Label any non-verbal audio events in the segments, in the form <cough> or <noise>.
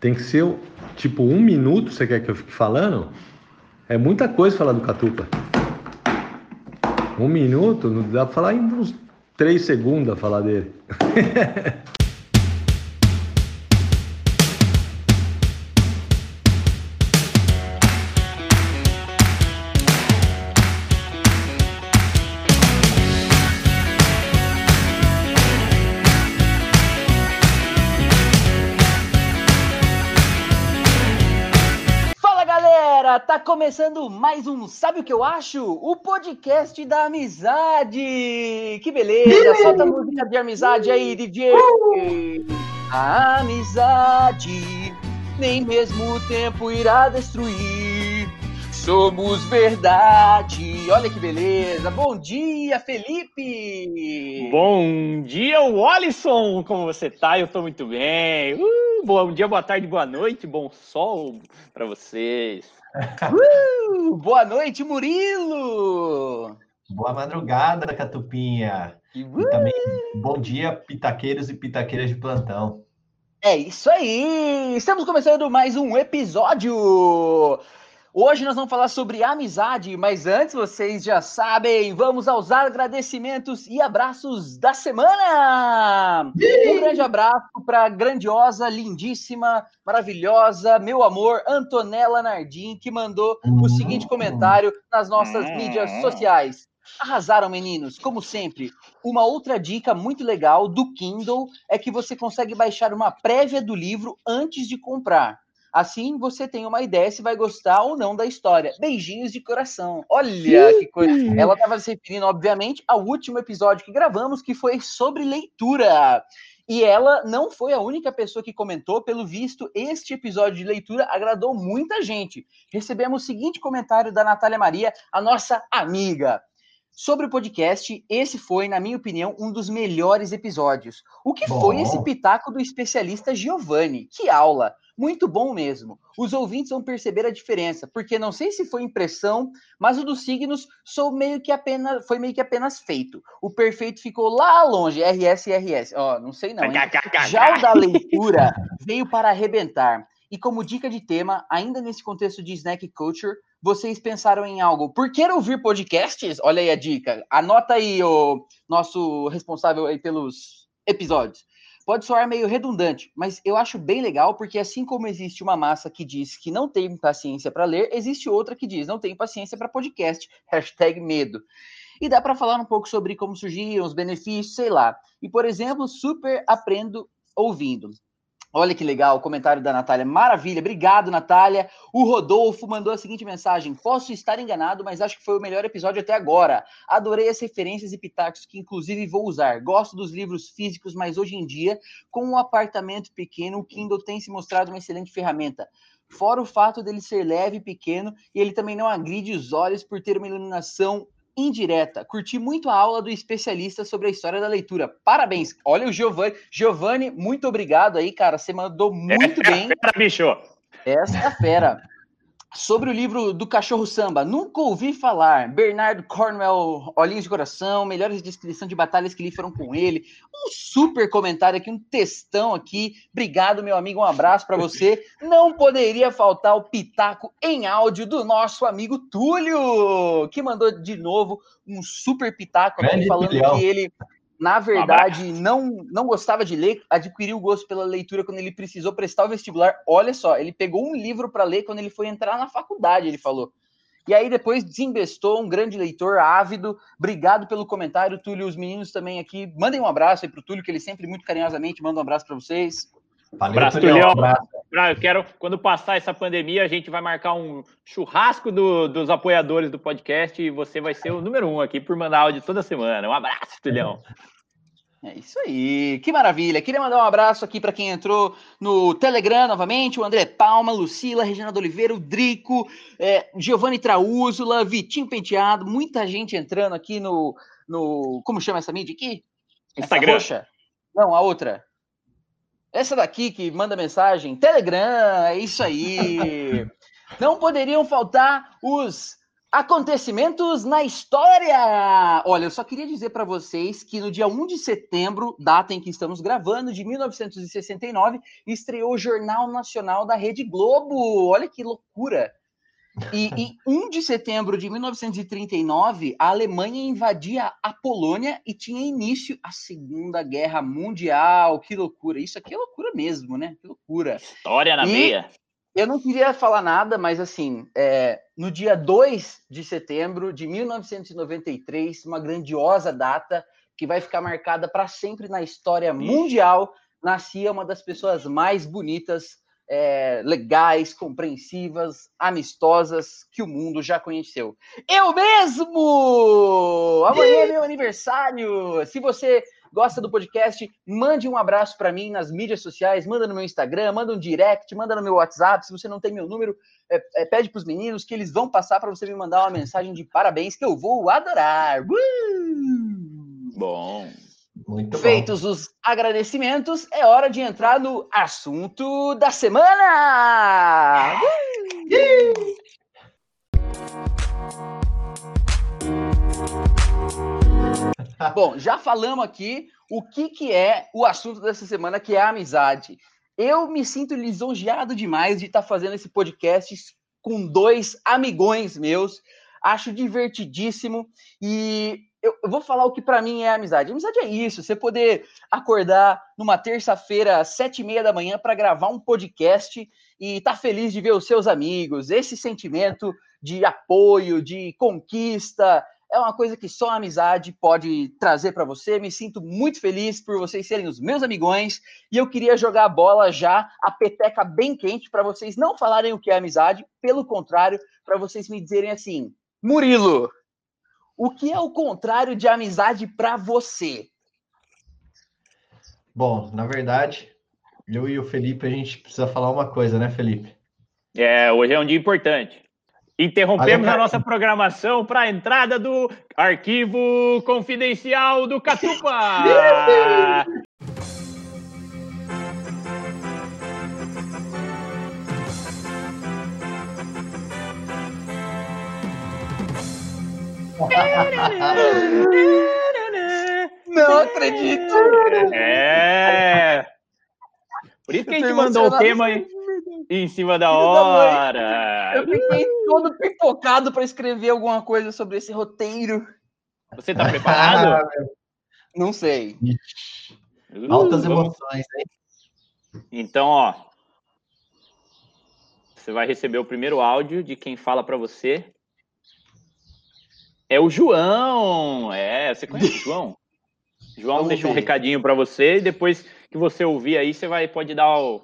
Tem que ser tipo um minuto, você quer que eu fique falando? É muita coisa falar do Catupa. Um minuto, não dá pra falar em uns três segundos a falar dele. <laughs> tá começando mais um Sabe o que eu acho? O podcast da amizade! Que beleza! Solta a música de amizade aí, DJ! A amizade nem mesmo o tempo irá destruir. Somos verdade. Olha que beleza. Bom dia, Felipe. Bom dia, Wallison. Como você tá? Eu tô muito bem. Uh, bom dia, boa tarde, boa noite, bom sol para vocês. Uh, boa noite, Murilo! Boa madrugada, Catupinha! Uh! e também bom dia, pitaqueiros e pitaqueiras de plantão. É isso aí! Estamos começando mais um episódio Hoje nós vamos falar sobre amizade, mas antes vocês já sabem, vamos aos agradecimentos e abraços da semana! Um grande abraço para a grandiosa, lindíssima, maravilhosa, meu amor, Antonella Nardim, que mandou o seguinte comentário nas nossas hum. mídias sociais. Arrasaram, meninos, como sempre. Uma outra dica muito legal do Kindle é que você consegue baixar uma prévia do livro antes de comprar. Assim você tem uma ideia se vai gostar ou não da história. Beijinhos de coração. Olha que coisa. Ela estava se referindo, obviamente, ao último episódio que gravamos, que foi sobre leitura. E ela não foi a única pessoa que comentou, pelo visto, este episódio de leitura agradou muita gente. Recebemos o seguinte comentário da Natália Maria, a nossa amiga. Sobre o podcast, esse foi, na minha opinião, um dos melhores episódios. O que Bom. foi esse pitaco do especialista Giovanni? Que aula! Muito bom mesmo. Os ouvintes vão perceber a diferença, porque não sei se foi impressão, mas o dos signos sou meio que apenas, foi meio que apenas feito. O perfeito ficou lá longe, RS RS. Ó, oh, não sei não. Hein? Já o da leitura <laughs> veio para arrebentar. E como dica de tema, ainda nesse contexto de snack culture, vocês pensaram em algo? Por que ouvir podcasts? Olha aí a dica. Anota aí o nosso responsável aí pelos episódios. Pode soar meio redundante, mas eu acho bem legal porque assim como existe uma massa que diz que não tem paciência para ler, existe outra que diz não tem paciência para podcast. <laughs> Hashtag medo. E dá para falar um pouco sobre como surgiram os benefícios, sei lá. E, por exemplo, super aprendo ouvindo. Olha que legal o comentário da Natália. Maravilha, obrigado, Natália. O Rodolfo mandou a seguinte mensagem: Posso estar enganado, mas acho que foi o melhor episódio até agora. Adorei as referências e pitacos que, inclusive, vou usar. Gosto dos livros físicos, mas hoje em dia, com um apartamento pequeno, o Kindle tem se mostrado uma excelente ferramenta. Fora o fato dele ser leve e pequeno, e ele também não agride os olhos por ter uma iluminação indireta. Curti muito a aula do especialista sobre a história da leitura. Parabéns. Olha o Giovanni. Giovanni, muito obrigado aí, cara. Você mandou muito Essa bem. É fera, bicho. Essa é a fera. Sobre o livro do Cachorro Samba, nunca ouvi falar. Bernardo Cornwell, Olhinhos de Coração, melhores descrição de batalhas que lhe foram com ele. Um super comentário aqui, um textão aqui. Obrigado, meu amigo, um abraço para você. <laughs> Não poderia faltar o pitaco em áudio do nosso amigo Túlio, que mandou de novo um super pitaco aqui, falando que ele na verdade, não, não gostava de ler, adquiriu o gosto pela leitura quando ele precisou prestar o vestibular. Olha só, ele pegou um livro para ler quando ele foi entrar na faculdade, ele falou. E aí depois desinvestou, um grande leitor, ávido. Obrigado pelo comentário, Túlio. Os meninos também aqui, mandem um abraço aí pro Túlio, que ele sempre muito carinhosamente manda um abraço para vocês. Valeu, abraço, Túlio. abraço. Eu quero, quando passar essa pandemia, a gente vai marcar um churrasco do, dos apoiadores do podcast e você vai ser o número um aqui por mandar áudio toda semana. Um abraço, Tulhão. É isso aí, que maravilha. Queria mandar um abraço aqui para quem entrou no Telegram novamente: o André Palma, Lucila, Regina Oliveira, o Drico, é, Giovanni Traúzula, Vitinho Penteado, muita gente entrando aqui no. no como chama essa mídia aqui? Instagram. Roxa? Não, a outra. Essa daqui que manda mensagem, Telegram, é isso aí. <laughs> Não poderiam faltar os Acontecimentos na história! Olha, eu só queria dizer para vocês que no dia 1 de setembro, data em que estamos gravando, de 1969, estreou o Jornal Nacional da Rede Globo. Olha que loucura! E em 1 de setembro de 1939, a Alemanha invadia a Polônia e tinha início a Segunda Guerra Mundial. Que loucura! Isso aqui é loucura mesmo, né? Que loucura! História na E- meia. Eu não queria falar nada, mas assim, é, no dia 2 de setembro de 1993, uma grandiosa data que vai ficar marcada para sempre na história mundial, nascia uma das pessoas mais bonitas, é, legais, compreensivas, amistosas que o mundo já conheceu. Eu mesmo! Amanhã é meu aniversário! Se você gosta do podcast, mande um abraço para mim nas mídias sociais, manda no meu Instagram, manda um direct, manda no meu WhatsApp. Se você não tem meu número, é, é, pede para os meninos que eles vão passar para você me mandar uma mensagem de parabéns que eu vou adorar. Uh! Bom. Muito bom. Feitos os agradecimentos, é hora de entrar no assunto da semana. Bom, já falamos aqui o que, que é o assunto dessa semana, que é a amizade. Eu me sinto lisonjeado demais de estar fazendo esse podcast com dois amigões meus. Acho divertidíssimo e eu, eu vou falar o que para mim é amizade. Amizade é isso, você poder acordar numa terça-feira às sete e meia da manhã para gravar um podcast e estar feliz de ver os seus amigos. Esse sentimento de apoio, de conquista, é uma coisa que só a amizade pode trazer para você. Me sinto muito feliz por vocês serem os meus amigões e eu queria jogar a bola já, a peteca bem quente, para vocês não falarem o que é amizade, pelo contrário, para vocês me dizerem assim: Murilo, o que é o contrário de amizade para você? Bom, na verdade, eu e o Felipe, a gente precisa falar uma coisa, né, Felipe? É, hoje é um dia importante. Interrompemos Olha, a nossa programação para a entrada do arquivo confidencial do Catupa. <laughs> Não acredito! É. Por isso que a gente mandou o tema aí em cima da hora. Eu fiquei todo pipocado para escrever alguma coisa sobre esse roteiro. Você tá preparado? <laughs> Não sei. Uh, Altas emoções, hein? Então, ó. Você vai receber o primeiro áudio de quem fala pra você. É o João. É, você conhece o João? <laughs> João Vamos deixou um recadinho pra você e depois que você ouvir aí, você vai pode dar o,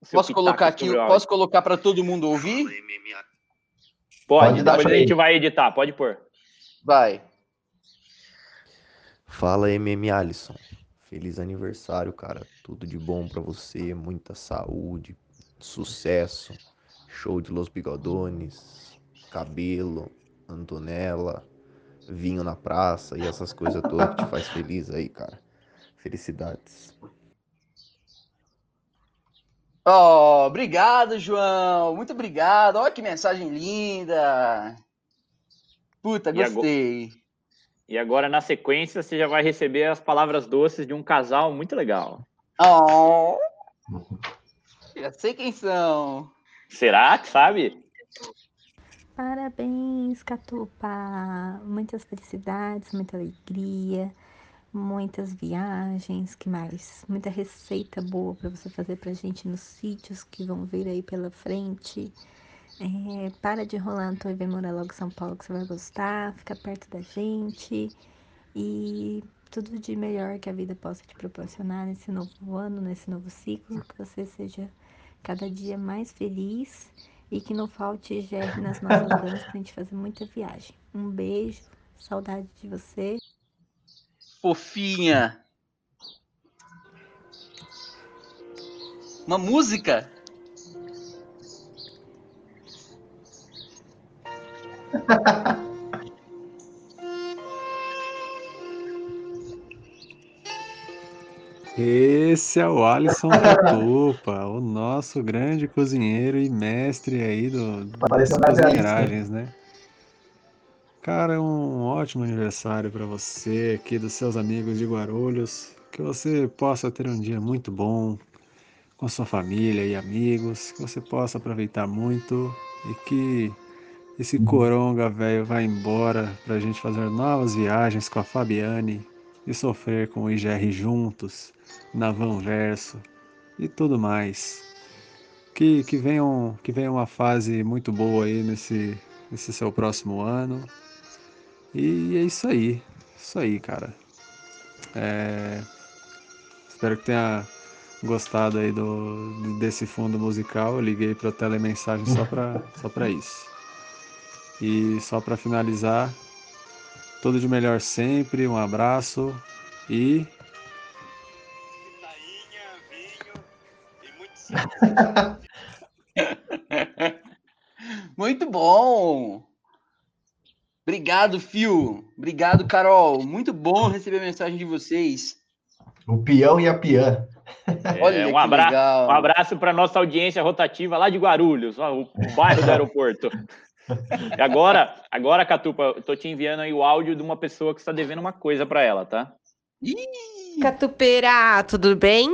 o seu Posso colocar aqui, posso colocar para todo mundo ouvir? Pode, Pode dar depois a gente vai editar, pode pôr. Vai. Fala MM Alisson. Feliz aniversário, cara. Tudo de bom pra você, muita saúde, sucesso. Show de Los Bigodones, cabelo, Antonella, vinho na praça e essas coisas todas que te faz feliz aí, cara. Felicidades. Oh, obrigado, João. Muito obrigado. Olha que mensagem linda. Puta, E agora- gostei. E agora, na sequência, você já vai receber as palavras doces de um casal muito legal. Oh. Já sei quem são. Será que sabe? Parabéns, Catupa! Muitas felicidades, muita alegria, muitas viagens, que mais? Muita receita boa para você fazer pra gente nos sítios que vão vir aí pela frente. É, para de rolar tua e vem morar logo em São Paulo que você vai gostar, fica perto da gente e tudo de melhor que a vida possa te proporcionar nesse novo ano, nesse novo ciclo, que você seja cada dia mais feliz e que não falte GR nas nossas mãos pra gente fazer muita viagem. Um beijo, saudade de você. Fofinha. Uma música? <laughs> Esse é o Alisson Catupa, o nosso grande cozinheiro e mestre aí do, das mais cozinheragens, né? Cara, um ótimo aniversário para você aqui dos seus amigos de Guarulhos. Que você possa ter um dia muito bom com sua família e amigos, que você possa aproveitar muito e que esse coronga velho vá embora para a gente fazer novas viagens com a Fabiane e sofrer com o IGR juntos, na Vanverso e tudo mais. Que, que, venham, que venha uma fase muito boa aí nesse, nesse seu próximo ano. E é isso aí. Isso aí, cara. É... Espero que tenha gostado aí do, desse fundo musical. Eu liguei para telemensagem só para só isso. E só para finalizar, tudo de melhor sempre, um abraço e <laughs> Muito bom. Obrigado, Fio. Obrigado, Carol. Muito bom receber a mensagem de vocês. O peão e a peã. <laughs> É, Olha um, abra um abraço para nossa audiência rotativa lá de Guarulhos, o bairro do <laughs> aeroporto. E agora, agora, Catupa, eu tô te enviando aí o áudio de uma pessoa que está devendo uma coisa para ela, tá? Catupeira, tudo bem?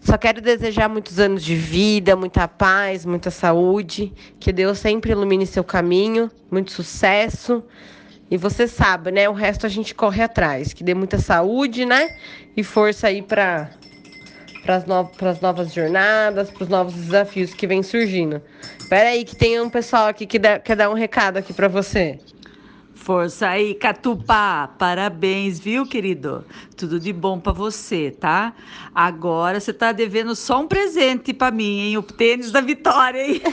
Só quero desejar muitos anos de vida, muita paz, muita saúde, que Deus sempre ilumine seu caminho, muito sucesso. E você sabe, né? O resto a gente corre atrás, que dê muita saúde, né? E força aí para para as no... novas jornadas, para os novos desafios que vem surgindo. Espera aí que tem um pessoal aqui que dá... quer dar um recado aqui para você. Força aí, Catupá. Parabéns, viu, querido? Tudo de bom para você, tá? Agora você tá devendo só um presente para mim, hein? O tênis da vitória, hein? <laughs>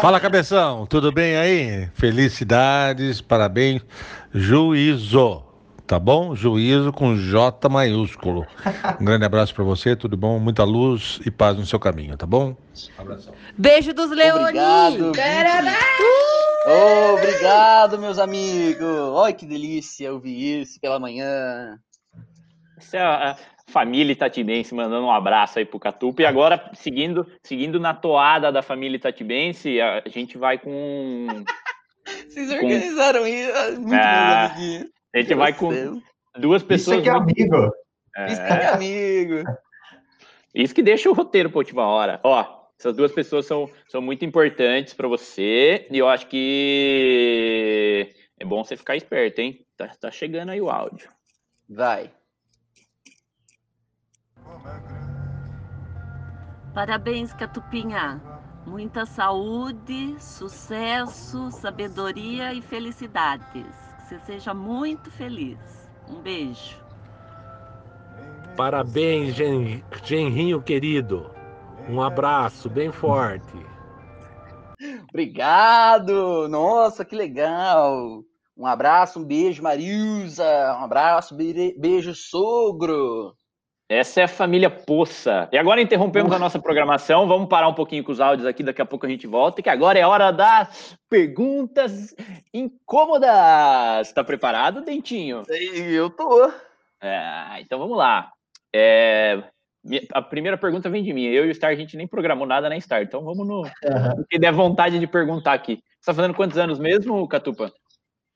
Fala, cabeção. Tudo bem aí? Felicidades, parabéns. Juízo tá bom? Juízo com J maiúsculo. <laughs> Um grande abraço para você, tudo bom? Muita luz e paz no seu caminho, tá bom? Abração. Beijo dos Leoni. Oh, obrigado, meus amigos. Olha que delícia ouvir isso pela manhã. Essa é a família Itatibense mandando um abraço aí pro Catupa. E agora, seguindo, seguindo na toada da família Itatibense, a gente vai com. <laughs> Vocês organizaram com... isso? Muito é... bom, a gente vai com duas pessoas. Isso é, é amigo. É... Isso que é amigo. <laughs> Isso que deixa o roteiro para última hora. Ó, essas duas pessoas são, são muito importantes para você e eu acho que é bom você ficar esperto, hein? Tá, tá chegando aí o áudio. Vai. Parabéns, Catupinha. Muita saúde, sucesso, sabedoria e felicidades você seja muito feliz. Um beijo. Parabéns, Gen Genrinho querido. Um abraço bem forte. Obrigado! Nossa, que legal! Um abraço, um beijo, Marilza. Um abraço, beijo, sogro. Essa é a família Poça. E agora interrompemos a nossa programação. Vamos parar um pouquinho com os áudios aqui, daqui a pouco a gente volta, que agora é hora das perguntas incômodas. Está preparado, Dentinho? Eu tô. É, então vamos lá. É, a primeira pergunta vem de mim. Eu e o Star, a gente nem programou nada na Star, então vamos no, uhum. que der vontade de perguntar aqui. Você está fazendo quantos anos mesmo, Catupa?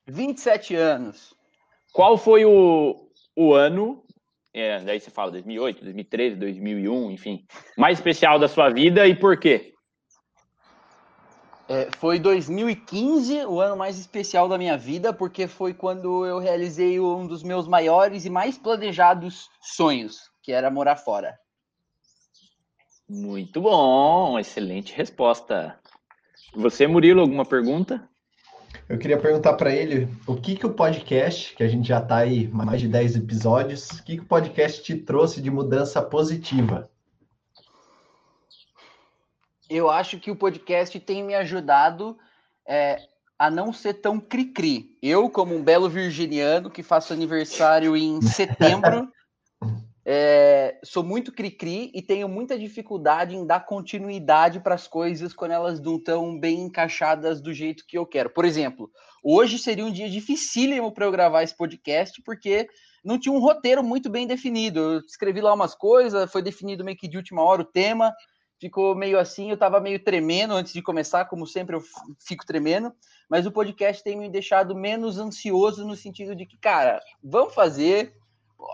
27 anos. Qual foi o, o ano é, daí você fala 2008, 2013, 2001, enfim, mais especial da sua vida e por quê? É, foi 2015 o ano mais especial da minha vida, porque foi quando eu realizei um dos meus maiores e mais planejados sonhos, que era morar fora. Muito bom, excelente resposta. Você, Murilo, alguma pergunta? Eu queria perguntar para ele o que, que o podcast, que a gente já está aí mais de 10 episódios, o que, que o podcast te trouxe de mudança positiva? Eu acho que o podcast tem me ajudado é, a não ser tão cri-cri. Eu, como um belo virginiano que faço aniversário em setembro, <laughs> é, sou muito cri-cri e tenho muita dificuldade em dar continuidade para as coisas quando elas não estão bem encaixadas do jeito que eu quero. Por exemplo, hoje seria um dia dificílimo para eu gravar esse podcast, porque não tinha um roteiro muito bem definido. Eu escrevi lá umas coisas, foi definido meio que de última hora o tema, ficou meio assim, eu tava meio tremendo antes de começar, como sempre eu fico tremendo, mas o podcast tem me deixado menos ansioso no sentido de que, cara, vamos fazer.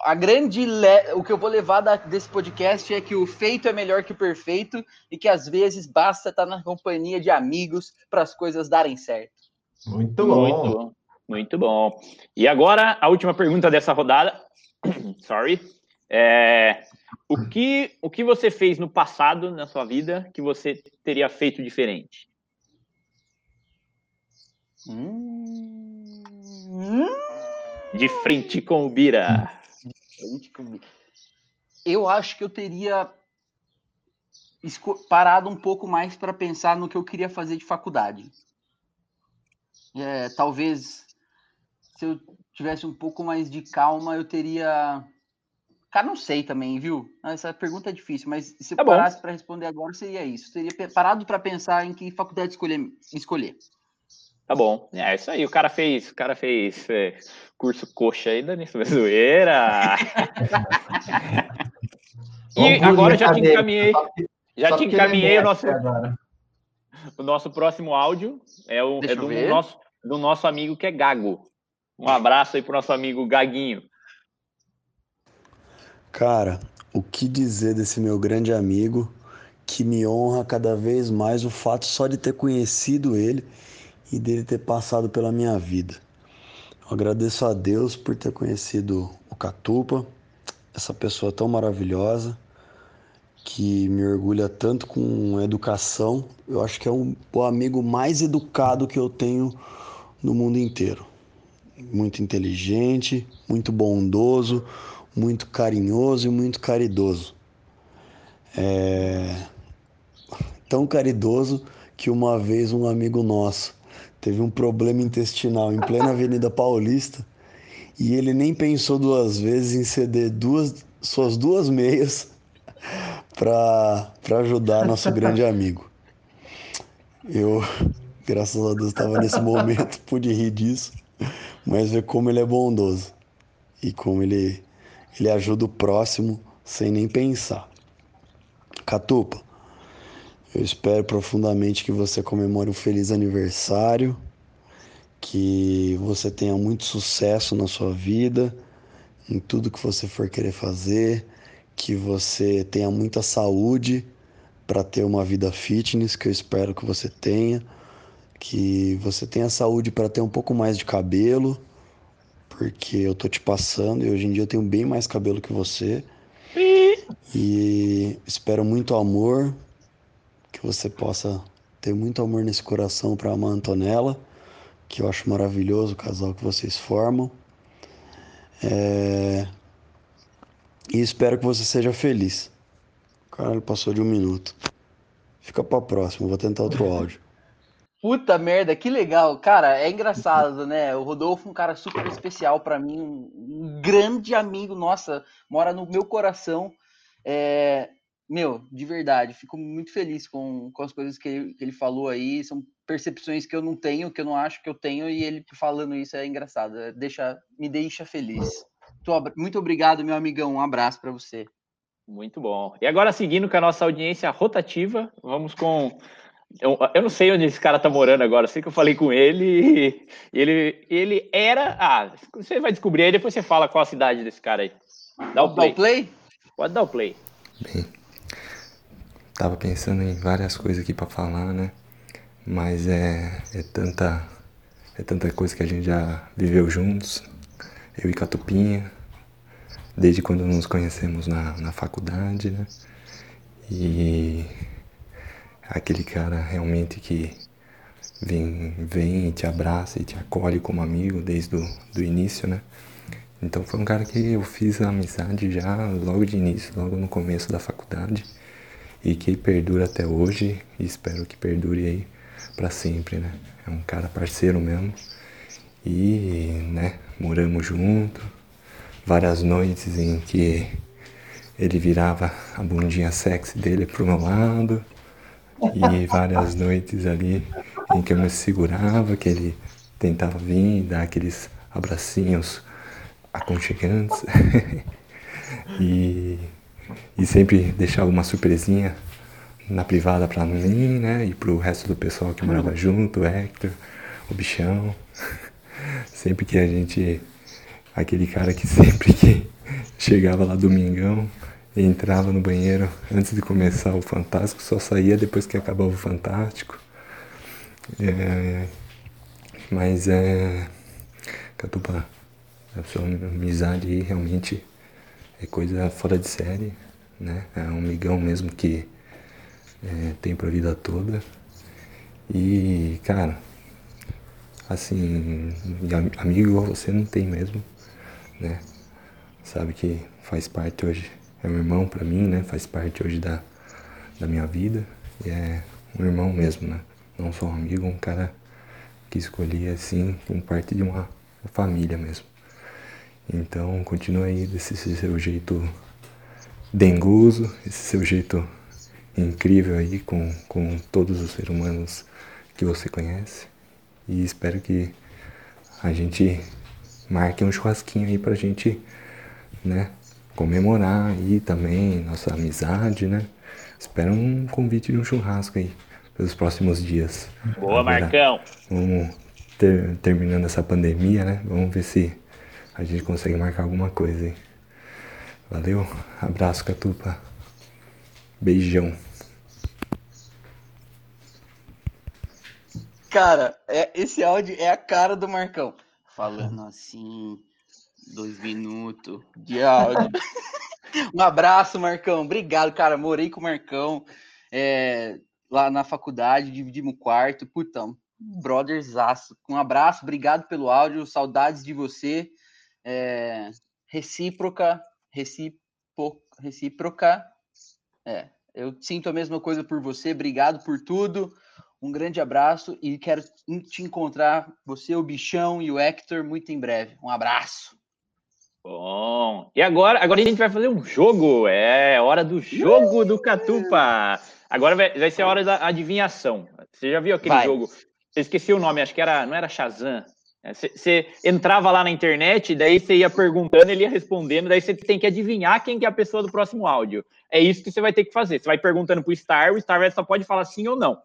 A grande le... o que eu vou levar da, desse podcast é que o feito é melhor que o perfeito e que às vezes basta estar na companhia de amigos para as coisas darem certo. Muito bom. Muito bom. Muito bom. E agora a última pergunta dessa rodada. <coughs> Sorry. É, o, que, o que você fez no passado, na sua vida, que você teria feito diferente? Hum... De frente com o Bira. Eu acho que eu teria parado um pouco mais para pensar no que eu queria fazer de faculdade. É, talvez se eu tivesse um pouco mais de calma, eu teria Cara, não sei também, viu? Essa pergunta é difícil, mas se eu Tá parasse para responder agora, seria isso. Teria pe- parado para pensar em que faculdade escolher. escolher. Tá bom. É isso aí. O cara fez, o cara fez é, curso coxa aí, Dani Zoeira. <laughs> e agora eu já te encaminhei. Já só te encaminhei o nosso, o nosso próximo áudio. É, o, é do nosso, do nosso amigo que é Gago. Um abraço aí pro nosso amigo Gaguinho. Cara, o que dizer desse meu grande amigo que me honra cada vez mais o fato só de ter conhecido ele e dele ter passado pela minha vida. Eu agradeço a Deus por ter conhecido o Catupa, essa pessoa tão maravilhosa que me orgulha tanto com educação. Eu acho que é um, o amigo mais educado que eu tenho no mundo inteiro. Muito inteligente, muito bondoso, muito carinhoso e muito caridoso. É tão caridoso que uma vez um amigo nosso teve um problema intestinal em plena Avenida Paulista e ele nem pensou duas vezes em ceder duas, suas duas meias <laughs> para ajudar nosso grande amigo. Eu, graças a Deus, estava nesse momento, <laughs> pude rir disso, mas ver como ele é bondoso e como ele, ele ajuda o próximo sem nem pensar. Catupa, eu espero profundamente que você comemore um feliz aniversário, que você tenha muito sucesso na sua vida, em tudo que você for querer fazer, que você tenha muita saúde para ter uma vida fitness, que eu espero que você tenha, que você tenha saúde para ter um pouco mais de cabelo, porque eu tô te passando e hoje em dia eu tenho bem mais cabelo que você. E espero muito amor, que você possa ter muito amor nesse coração para amar a Antonella, que eu acho maravilhoso o casal que vocês formam. É, E espero que você seja feliz. Caralho, passou de um minuto. Fica pra próxima, vou tentar outro áudio. <laughs> Puta merda, que legal. Cara, é engraçado, né? O Rodolfo é um cara super especial pra mim, um, um grande amigo, nossa, mora no meu coração. É, meu, de verdade, fico muito feliz com, com as coisas que ele, que ele falou aí. São percepções que eu não tenho, que eu não acho que eu tenho, e ele falando isso é engraçado. é- Deixa, me deixa feliz. Muito obri- Muito obrigado, meu amigão. Um abraço pra você. Muito bom. E agora, seguindo com a nossa audiência rotativa, vamos com. Eu, eu não sei onde esse cara tá morando agora, sei que eu falei com ele e ele, ele era. Ah, você vai descobrir aí, depois você fala qual a cidade desse cara aí. Dá o Dá play. o play? Pode dar o play. Bem, tava pensando em várias coisas aqui pra falar, né? Mas é, é tanta é tanta coisa que a gente já viveu juntos, eu e Catupinha, desde quando nos conhecemos na, na faculdade, né? E aquele cara realmente que vem, vem e te abraça e te acolhe como amigo desde o do início, né? Então foi um cara que eu fiz amizade já logo de início, logo no começo da faculdade e que perdura até hoje e espero que perdure aí pra sempre, né? É um cara parceiro mesmo. E, né, moramos junto, várias noites em que ele virava a bundinha sexy dele pro meu lado. E várias noites ali em que eu me segurava, que ele tentava vir e dar aqueles abracinhos aconchegantes. <laughs> E, e sempre deixava uma surpresinha na privada para mim, né? E pro resto do pessoal que morava junto, o Hector, o bichão. <laughs> Sempre que a gente. Aquele cara que sempre que chegava lá domingão e entrava no banheiro antes de começar o Fantástico, só saía depois que acabava o Fantástico. É, mas é. Catupa, a sua amizade aí realmente é coisa fora de série, né? É um migão mesmo que é, tem pra vida toda. E, cara, assim, amigo você não tem mesmo, né? Sabe que faz parte hoje, é um irmão para mim, né? Faz parte hoje da, da minha vida e é um irmão mesmo, né? Não só um amigo, um cara que escolhi assim, como parte de uma família mesmo. Então, continue aí desse seu jeito dengoso, esse seu jeito incrível aí com, com todos os seres humanos que você conhece. E espero que a gente marque um churrasquinho aí pra gente, né, comemorar aí também nossa amizade, né? Espero um convite de um churrasco aí pelos próximos dias. Boa, Agora, Marcão! Vamos ter, terminando essa pandemia, né? Vamos ver se a gente consegue marcar alguma coisa aí. Valeu, abraço, Catupa. Beijão. Cara, é, esse áudio é a cara do Marcão. Falando assim, dois minutos de áudio. <laughs> um abraço, Marcão. Obrigado, cara. Morei com o Marcão é, lá na faculdade, dividimos o quarto. Putão, brothersaço. Um abraço, obrigado pelo áudio. Saudades de você. É, recíproca, recíproca, recíproca. É, eu sinto a mesma coisa por você. Obrigado por tudo. Um grande abraço e quero te encontrar, você, o Bichão e o Hector, muito em breve. Um abraço. Bom, e agora, agora a gente vai fazer um jogo. É hora do jogo do Catupa. Agora vai, vai ser a hora da adivinhação. Você já viu aquele vai. jogo? Você esqueci o nome, acho que era, não era Shazam. Você é, entrava lá na internet, daí você ia perguntando, ele ia respondendo, daí você tem que adivinhar quem que é a pessoa do próximo áudio. É isso que você vai ter que fazer. Você vai perguntando pro Star, o Star só pode falar sim ou não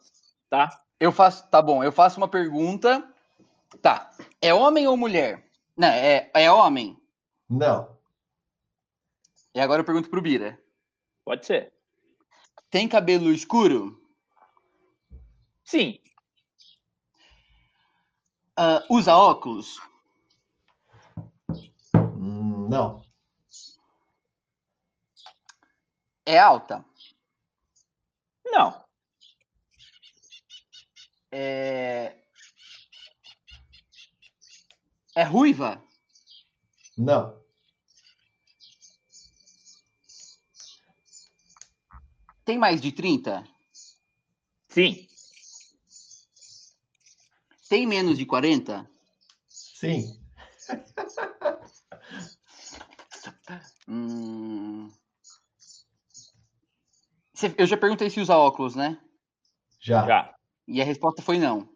tá? Eu faço, tá bom, eu faço uma pergunta. Tá. É homem ou mulher? Não, é, é homem? Não. E agora eu pergunto pro Bira. Pode ser. Tem cabelo escuro? Sim. Uh, usa óculos? Hum, não. É alta? Não. É... É ruiva? Não. Tem mais de 30? Sim. Tem menos de 40? Sim. hum... Eu já perguntei se usa óculos, né? Já. Já. E a resposta foi não.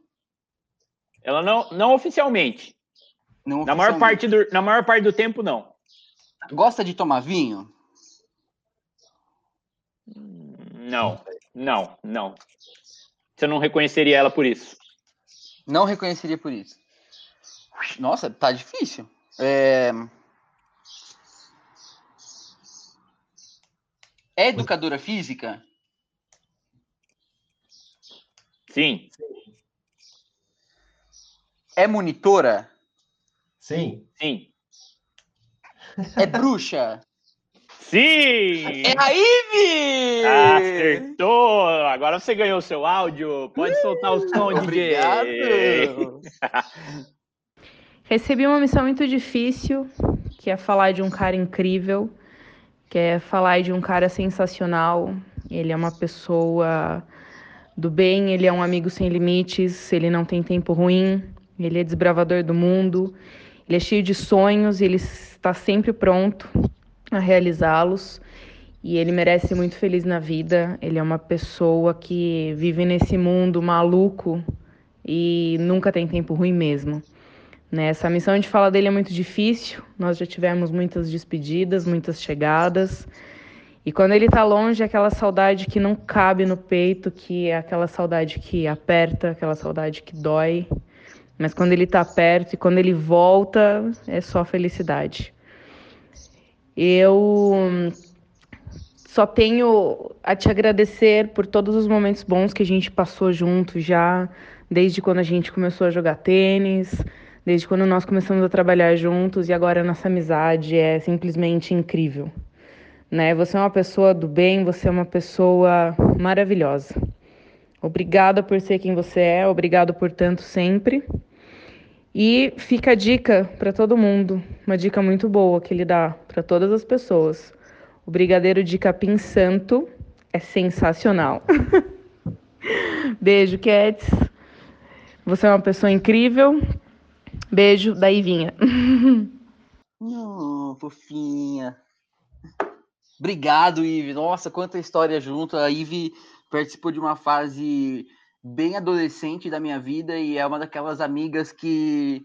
Ela não, não oficialmente. Não na, Maior parte do, na maior parte do tempo, não. Gosta de tomar vinho? Não, não, não. Você não reconheceria ela por isso? Não reconheceria por isso. Nossa, tá difícil. É... é educadora física? Sim. É monitora? Sim. Sim. É bruxa? Sim! É a Ivy! Acertou! Agora você ganhou o seu áudio. Pode soltar o som, Obrigado. DJ. Recebi uma missão muito difícil, que é falar de um cara incrível, que é falar de um cara sensacional. Ele é uma pessoa do bem, ele é um amigo sem limites, ele não tem tempo ruim, ele é desbravador do mundo, ele é cheio de sonhos, ele está sempre pronto a realizá-los e ele merece muito feliz na vida. Ele é uma pessoa que vive nesse mundo maluco e nunca tem tempo ruim mesmo. Né? Essa missão de falar dele é muito difícil, nós já tivemos muitas despedidas, muitas chegadas. E quando ele tá longe, é aquela saudade que não cabe no peito, que é aquela saudade que aperta, aquela saudade que dói. Mas quando ele tá perto e quando ele volta, é só felicidade. Eu só tenho a te agradecer por todos os momentos bons que a gente passou junto já, desde quando a gente começou a jogar tênis, desde quando nós começamos a trabalhar juntos e agora a nossa amizade é simplesmente incrível. Né? Você é uma pessoa do bem, você é uma pessoa maravilhosa. Obrigada por ser quem você é, obrigado por tanto sempre. E fica a dica para todo mundo, uma dica muito boa que ele dá para todas as pessoas. O brigadeiro de capim santo é sensacional. <laughs> Beijo, Cats. Você é uma pessoa incrível. Beijo da Ivinha. <laughs> Oh, fofinha. Obrigado, Ive. Nossa, quanta história junto. A Ive participou de uma fase bem adolescente da minha vida e é uma daquelas amigas que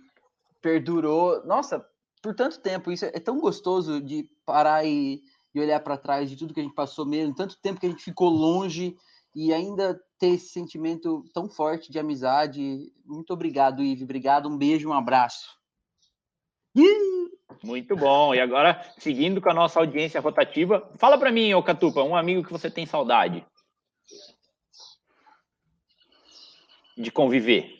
perdurou, nossa, por tanto tempo. Isso é tão gostoso de parar e, e olhar para trás de tudo que a gente passou mesmo, tanto tempo que a gente ficou longe e ainda ter esse sentimento tão forte de amizade. Muito obrigado, Ive. Obrigado, um beijo, um abraço. Muito bom. E agora, seguindo com a nossa audiência rotativa, fala para mim, ô Catupa, um amigo que você tem saudade de conviver.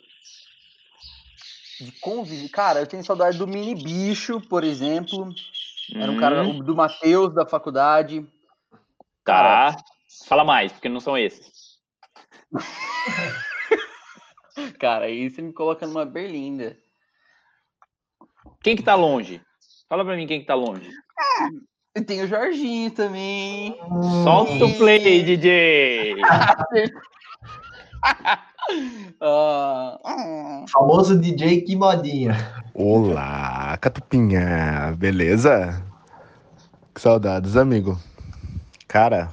De conviver? Cara, eu tenho saudade do Mini Bicho, por exemplo. Era um cara Hum. do Matheus da faculdade. Tá. Fala mais, porque não são esses. <laughs> Cara, aí você me coloca numa berlinda. Quem que tá longe? Fala pra mim quem que tá longe. E tem o Jorginho também. Solta o play, DJ! <laughs> <laughs> Ah, Famoso DJ que modinha. Olá, Catupinha, beleza? Que saudades, amigo. Cara,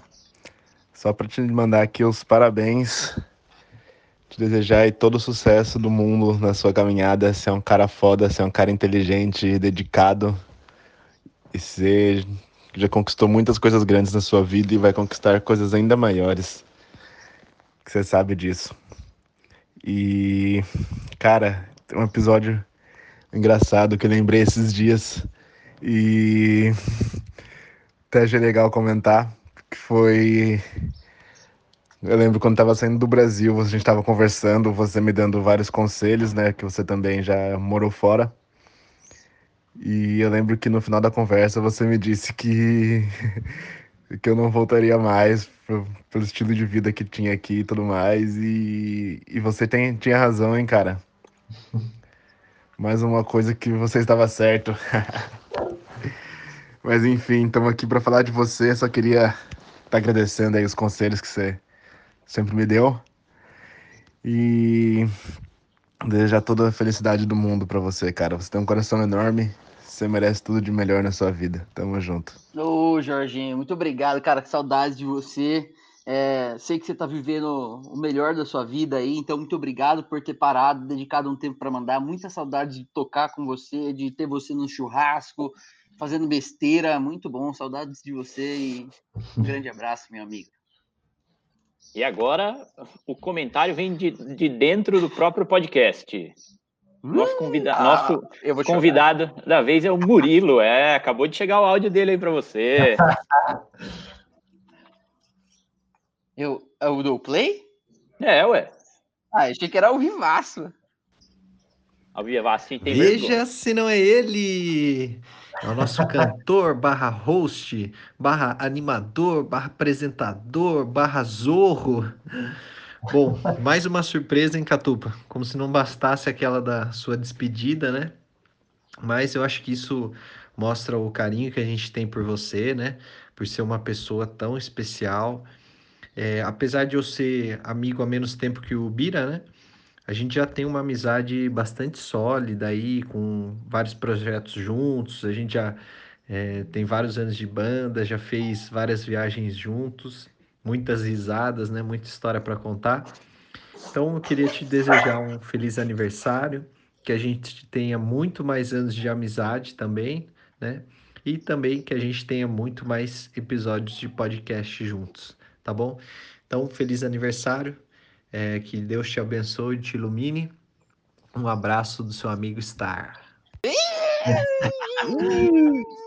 só pra te mandar aqui os parabéns, te desejar aí todo o sucesso do mundo na sua caminhada. Você é um cara foda, você é um cara inteligente, dedicado. E você já conquistou muitas coisas grandes na sua vida e vai conquistar coisas ainda maiores. Que você sabe disso. E, cara, tem um episódio engraçado que eu lembrei esses dias e até achei legal comentar, que foi... Eu lembro quando estava saindo do Brasil, a gente estava conversando, você me dando vários conselhos, né, que você também já morou fora. E eu lembro que no final da conversa você me disse que <laughs> que eu não voltaria mais pro- pelo estilo de vida que tinha aqui e tudo mais. E, e você tem, tinha razão, hein, cara. <laughs> Mais uma coisa que você estava certo. <laughs> Mas enfim, estamos aqui para falar de você. Só queria estar agradecendo aí os conselhos que você sempre me deu. E desejar toda a felicidade do mundo para você, cara. Você tem um coração enorme. Você merece tudo de melhor na sua vida. Tamo junto. Jorginho, muito obrigado, cara. Que saudades de você. É, sei que você tá vivendo o melhor da sua vida aí, então muito obrigado por ter parado, dedicado um tempo para mandar. Muita saudade de tocar com você, de ter você no churrasco, fazendo besteira. Muito bom, saudades de você e um grande abraço, meu amigo. E agora, o comentário vem de, de dentro do próprio podcast. Nosso, convida ah, nosso eu vou convidado da vez é o Murilo. É, acabou de chegar o áudio dele aí para você. <laughs> Eu, eu dou play? É, ué. Ah, achei que era o Rivaço. Ao assim tem Veja vergonha. se não é ele! É o nosso <laughs> cantor, barra host, barra animador, barra apresentador, barra zorro. Bom, mais uma surpresa em Catupa. Como se não bastasse aquela da sua despedida, né? Mas eu acho que isso mostra o carinho que a gente tem por você, né? Por ser uma pessoa tão especial. É, apesar de eu ser amigo há menos tempo que o Bira, né? A gente já tem uma amizade bastante sólida aí, com vários projetos juntos. A gente já é, tem vários anos de banda, já fez várias viagens juntos, muitas risadas, né? Muita história para contar. Então, eu queria te desejar um feliz aniversário, que a gente tenha muito mais anos de amizade também, né? e também que a gente tenha muito mais episódios de podcast juntos, tá bom? Então, feliz aniversário, é, que Deus te abençoe e te ilumine. Um abraço do seu amigo Star. <laughs> <laughs>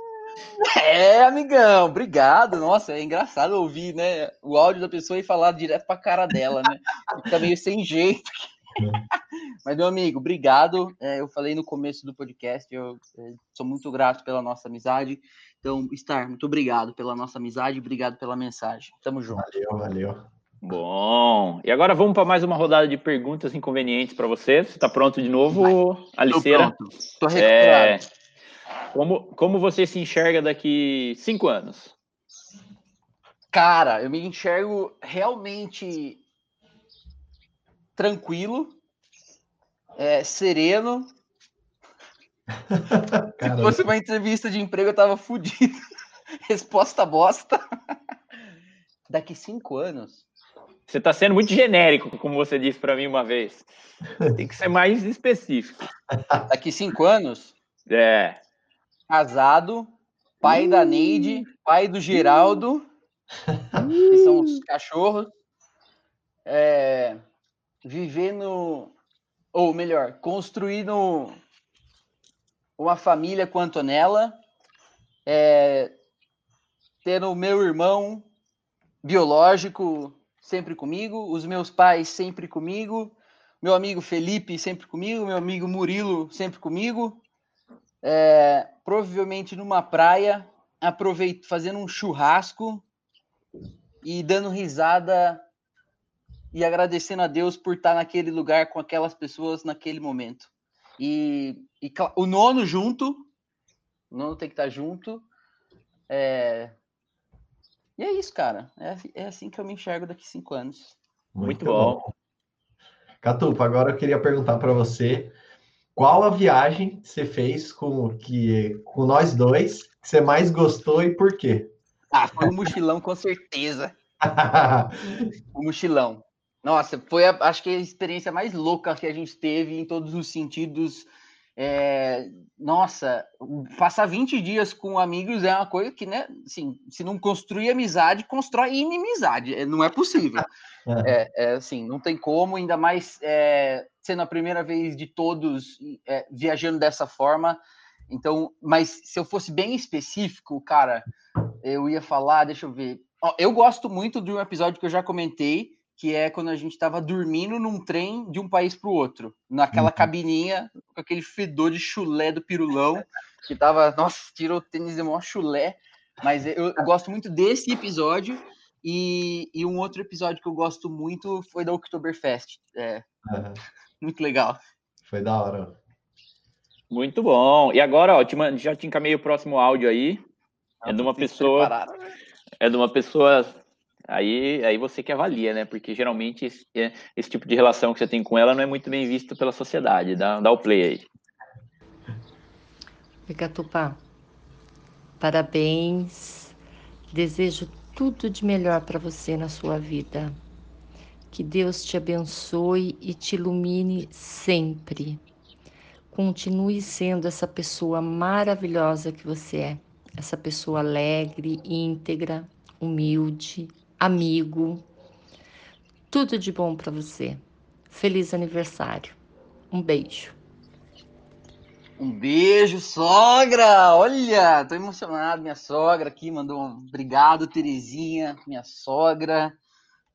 É, amigão, obrigado. Nossa, é engraçado ouvir, né, o áudio da pessoa e falar direto pra cara dela, né? Fica meio sem jeito. <laughs> Mas, meu amigo, obrigado. É, eu falei no começo do podcast, eu é, sou muito grato pela nossa amizade. Então, Star, muito obrigado pela nossa amizade, obrigado pela mensagem. Tamo junto. Valeu, valeu. Bom, e agora vamos para mais uma rodada de perguntas inconvenientes para você. Você está pronto de novo, Aliceira? Pronto. Tô recuperado. É, como, como você se enxerga daqui cinco anos? Cara, eu me enxergo realmente tranquilo, é, sereno. <laughs> Se fosse uma entrevista de emprego, eu tava fudido. <laughs> Resposta bosta. Daqui cinco anos. Você está sendo muito genérico, como você disse para mim uma vez. Tem que ser mais específico. Daqui cinco anos? É. Casado, pai da Neide, pai do Geraldo, que são os cachorros. É, vivendo, ou melhor, construindo uma família com a Antonella, é, tendo o meu irmão biológico sempre comigo, os meus pais sempre comigo, meu amigo Felipe sempre comigo, meu amigo Murilo sempre comigo, é, provavelmente numa praia, aproveito, fazendo um churrasco e dando risada e agradecendo a Deus por estar naquele lugar com aquelas pessoas naquele momento. E, e o nono junto, o nono tem que estar junto. É... E é isso, cara. É, é assim que eu me enxergo daqui cinco anos. Muito, Muito bom. bom. Catupa, agora eu queria perguntar para você qual a viagem que você fez com, que, com nós dois que você mais gostou e por quê? Ah, foi o um mochilão, com certeza. o <laughs> mochilão. Nossa, foi a, acho que a experiência mais louca que a gente teve em todos os sentidos. É, nossa, passar 20 dias com amigos é uma coisa que, né, assim, se não construir amizade, constrói inimizade. É, não é possível. <laughs> É, é assim, não tem como, ainda mais é, sendo a primeira vez de todos é, viajando dessa forma. Então, mas se eu fosse bem específico, cara, eu ia falar, deixa eu ver. Ó, eu gosto muito de um episódio que eu já comentei, que é quando a gente estava dormindo num trem de um país para o outro, naquela uhum. cabininha, com aquele fedor de chulé do pirulão, que tava, nossa, tirou o tênis de maior chulé. Mas eu, eu, gosto muito desse episódio. E, e, um outro episódio que eu gosto muito foi da Oktoberfest. É, uhum. Muito legal. Foi da hora. Muito bom. E agora, ó, te, já te encaminhei o próximo áudio aí. é de uma pessoa. Né? É de uma pessoa Aí, aí você que avalia, né? Porque geralmente esse, é, esse, tipo de relação que você tem com ela não é muito bem visto pela sociedade. Dá, dá o play aí. Oi, Parabéns. Desejo tudo de melhor para você na sua vida. Que Deus te abençoe e te ilumine sempre. Continue sendo essa pessoa maravilhosa que você é. Essa pessoa alegre, íntegra, humilde, amigo. Tudo de bom para você. Feliz aniversário. Um beijo. Um beijo, sogra! Olha, tô emocionado. Minha sogra aqui mandou um obrigado, Terezinha, minha sogra,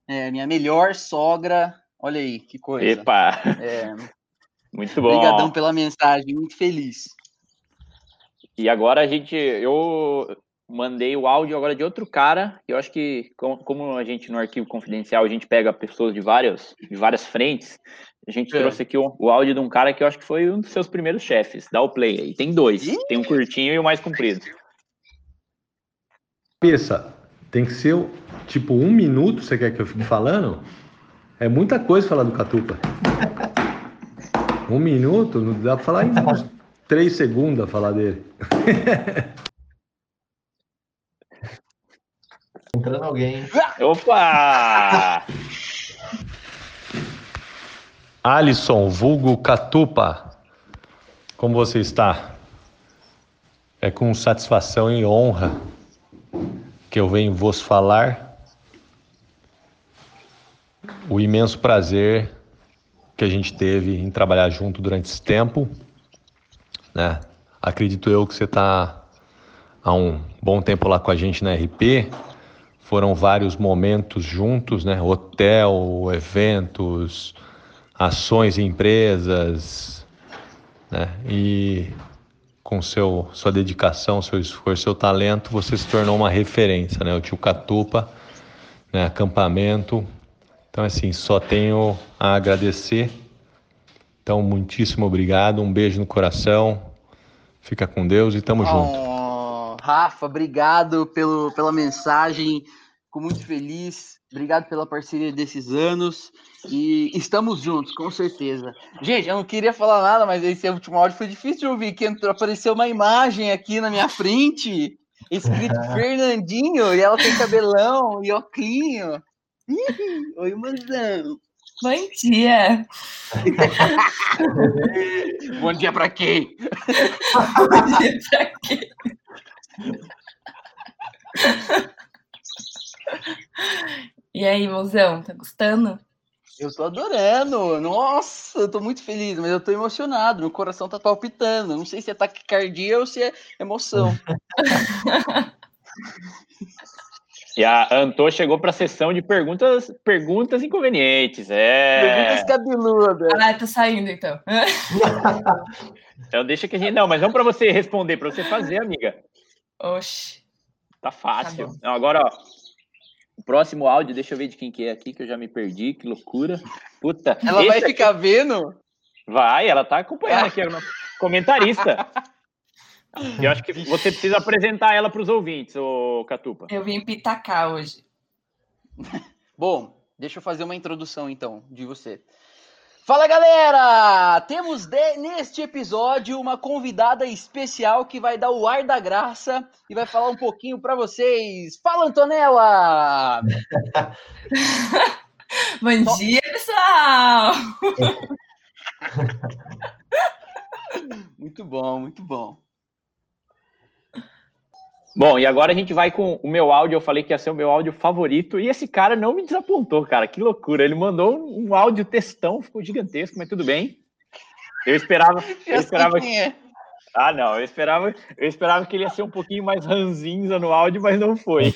é, minha melhor sogra. Olha aí, que coisa. Epa! É, <laughs> muito bom. Obrigadão pela mensagem, muito feliz. E agora a gente, eu mandei o áudio agora de outro cara. Eu acho que, como a gente no arquivo confidencial, a gente pega pessoas de várias, de várias frentes, a gente é. trouxe aqui o, o, áudio de um cara que eu acho que foi um dos seus primeiros chefes. Dá o play aí. Tem dois. Ih! Tem um curtinho e o um mais comprido. Pensa, tem que ser tipo um minuto, você quer que eu fique falando? É muita coisa falar do Catupa. Um minuto, não dá pra falar em <laughs> três segundos falar dele. <laughs> Entrando alguém. Opa! <laughs> Alisson, vulgo Catupa. Como você está? É com satisfação e honra que eu venho vos falar o imenso prazer que a gente teve em trabalhar junto durante esse tempo. Né? Acredito eu que você está há um bom tempo lá com a gente na RP. Foram vários momentos juntos, né? Hotel, eventos, ações em empresas, né? E com seu, sua dedicação, seu esforço, seu talento, você se tornou uma referência, né? O tio Catupa, né? acampamento. Então, assim, só tenho a agradecer. Então, muitíssimo obrigado, um beijo no coração. Fica com Deus e tamo oh. junto. Rafa, obrigado pelo, pela mensagem. Fico muito feliz. Obrigado pela parceria desses anos. E estamos juntos, com certeza. Gente, eu não queria falar nada, mas esse último áudio foi difícil de ouvir. Que entrou, apareceu uma imagem aqui na minha frente, escrito <laughs> Fernandinho, e ela tem cabelão e oclinho. Oi, mozão. Bom dia. <laughs> Bom dia para quem? Bom dia para quem? E aí, mozão, tá gostando? Eu tô adorando. Nossa, eu tô muito feliz, mas eu tô emocionado. Meu coração tá palpitando. Não sei se é taquicardia ou se é emoção. <laughs> E a Antô chegou para a sessão de perguntas, perguntas inconvenientes. É. Perguntas cabeludas. Ah, tô saindo então. <laughs> então deixa que a gente. Não, mas não para você responder, para você fazer, amiga. Oxi. Tá fácil. Tá agora, ó. O próximo áudio, deixa eu ver de quem que é aqui, que eu já me perdi, que loucura. Puta. Ela vai aqui... ficar vendo? Vai, ela tá acompanhando aqui, <laughs> é comentarista. eu acho que você precisa apresentar ela para os ouvintes, ô Catupa. Eu vim pitacar hoje. Bom, deixa eu fazer uma introdução então de você. Fala galera! Temos de, neste episódio uma convidada especial que vai dar o ar da graça e vai falar um pouquinho para vocês. Fala, Antonella! <laughs> Bom dia, pessoal! <laughs> muito bom, muito bom. Bom, e agora a gente vai com o meu áudio. Eu falei que ia ser o meu áudio favorito. E esse cara não me desapontou, cara. Que loucura. Ele mandou um áudio textão, ficou gigantesco, mas tudo bem. Eu esperava. <laughs> Eu, esperava que... É. Ah, não. Eu esperava, eu esperava que ele ia ser um pouquinho mais ranzinza no áudio, mas não foi.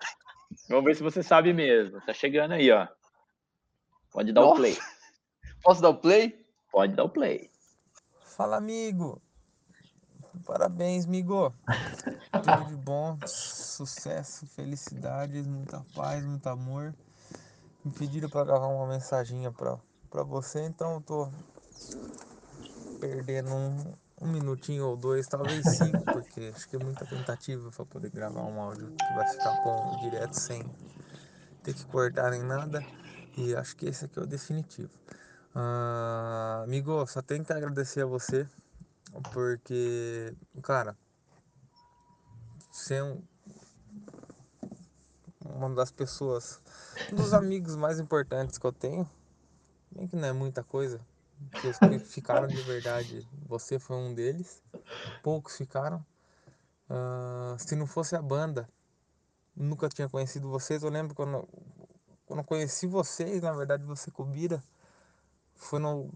<laughs> Vamos ver se você sabe mesmo. Tá chegando aí, ó. Pode dar Nossa. o play. Posso dar o play? Pode dar o play. Fala, amigo. Parabéns, amigo. Tudo de bom, sucesso, felicidades, muita paz, muito amor. Me pediram para gravar uma mensaginha para você, então eu tô perdendo um, um minutinho ou dois, talvez cinco, porque acho que é muita tentativa para poder gravar um áudio que vai ficar bom direto sem ter que cortar nem nada. E acho que esse aqui é o definitivo. Uh, amigo, só tenho que agradecer a você porque, cara, ser um, uma das pessoas, um dos amigos mais importantes que eu tenho, bem que não é muita coisa, que os que ficaram de verdade, você foi um deles, poucos ficaram. Uh, se não fosse a banda, nunca tinha conhecido vocês. Eu lembro quando, quando eu conheci vocês, na verdade, você com Bira, foi no.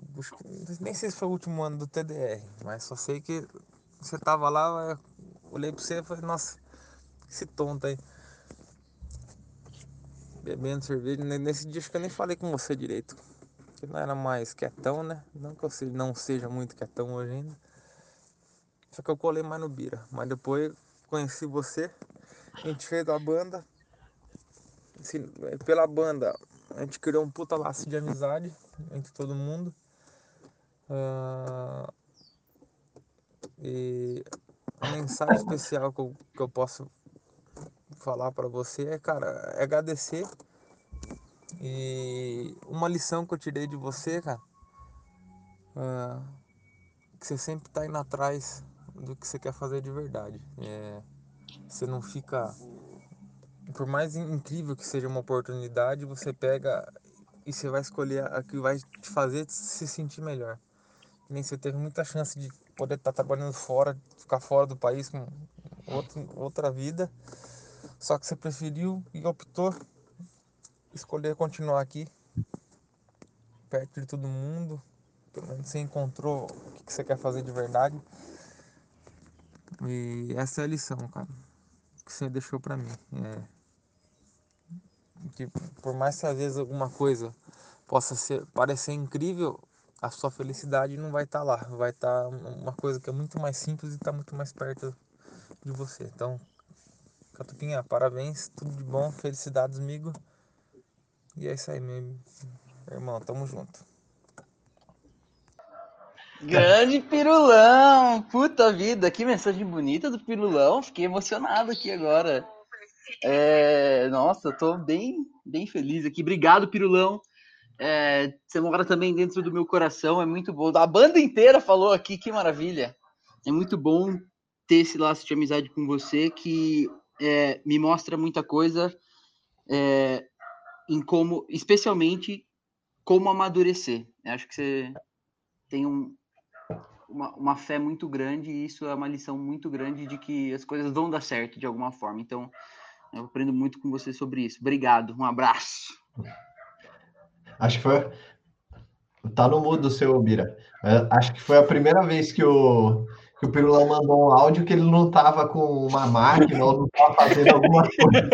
Nem sei se foi o último ano do TDR, mas só sei que você tava lá, olhei pra você e falei, nossa, esse tonto aí. Bebendo cerveja. Nesse dia acho que eu nem falei com você direito. Que não era mais quietão, né? Não que eu não seja muito quietão hoje ainda. Só que eu colei mais no Bira. Mas depois conheci você. A gente fez a banda. Assim, pela banda, a gente criou um puta laço de amizade entre todo mundo. Uh, e a mensagem especial que eu, que eu posso falar para você é, cara, é agradecer. E uma lição que eu tirei de você, cara, uh, que você sempre tá indo atrás do que você quer fazer de verdade. É, você não fica. Por mais incrível que seja uma oportunidade, você pega e você vai escolher a que vai te fazer se sentir melhor. Nem você teve muita chance de poder estar trabalhando fora, ficar fora do país com outro, outra vida. Só que você preferiu e optou escolher continuar aqui, perto de todo mundo. Pelo menos você encontrou o que você quer fazer de verdade. E essa é a lição, cara, que você deixou para mim. É, que por mais que às vezes alguma coisa possa ser, parecer incrível, a sua felicidade não vai estar tá lá. Vai estar tá uma coisa que é muito mais simples e está muito mais perto de você. Então, Catupinha, parabéns, tudo de bom, felicidades, amigo. E é isso aí, meu irmão, tamo junto. Grande Pirulão! Puta vida, que mensagem bonita do Pirulão. Fiquei emocionado aqui agora. É, nossa, tô bem, bem feliz aqui. Obrigado, Pirulão. É, você mora também dentro do meu coração, é muito bom. A banda inteira falou aqui, que maravilha. É muito bom ter esse laço de amizade com você que é, me mostra muita coisa é, em como, especialmente, como amadurecer. Eu acho que você tem um, uma, uma fé muito grande e isso é uma lição muito grande de que as coisas vão dar certo de alguma forma. Então, eu aprendo muito com você sobre isso. Obrigado, um abraço. Acho que foi. Tá no mudo, seu Bira. É, acho que foi a primeira vez que o, que o Pirulão mandou um áudio que ele não tava com uma máquina ou não tava fazendo alguma <laughs> coisa.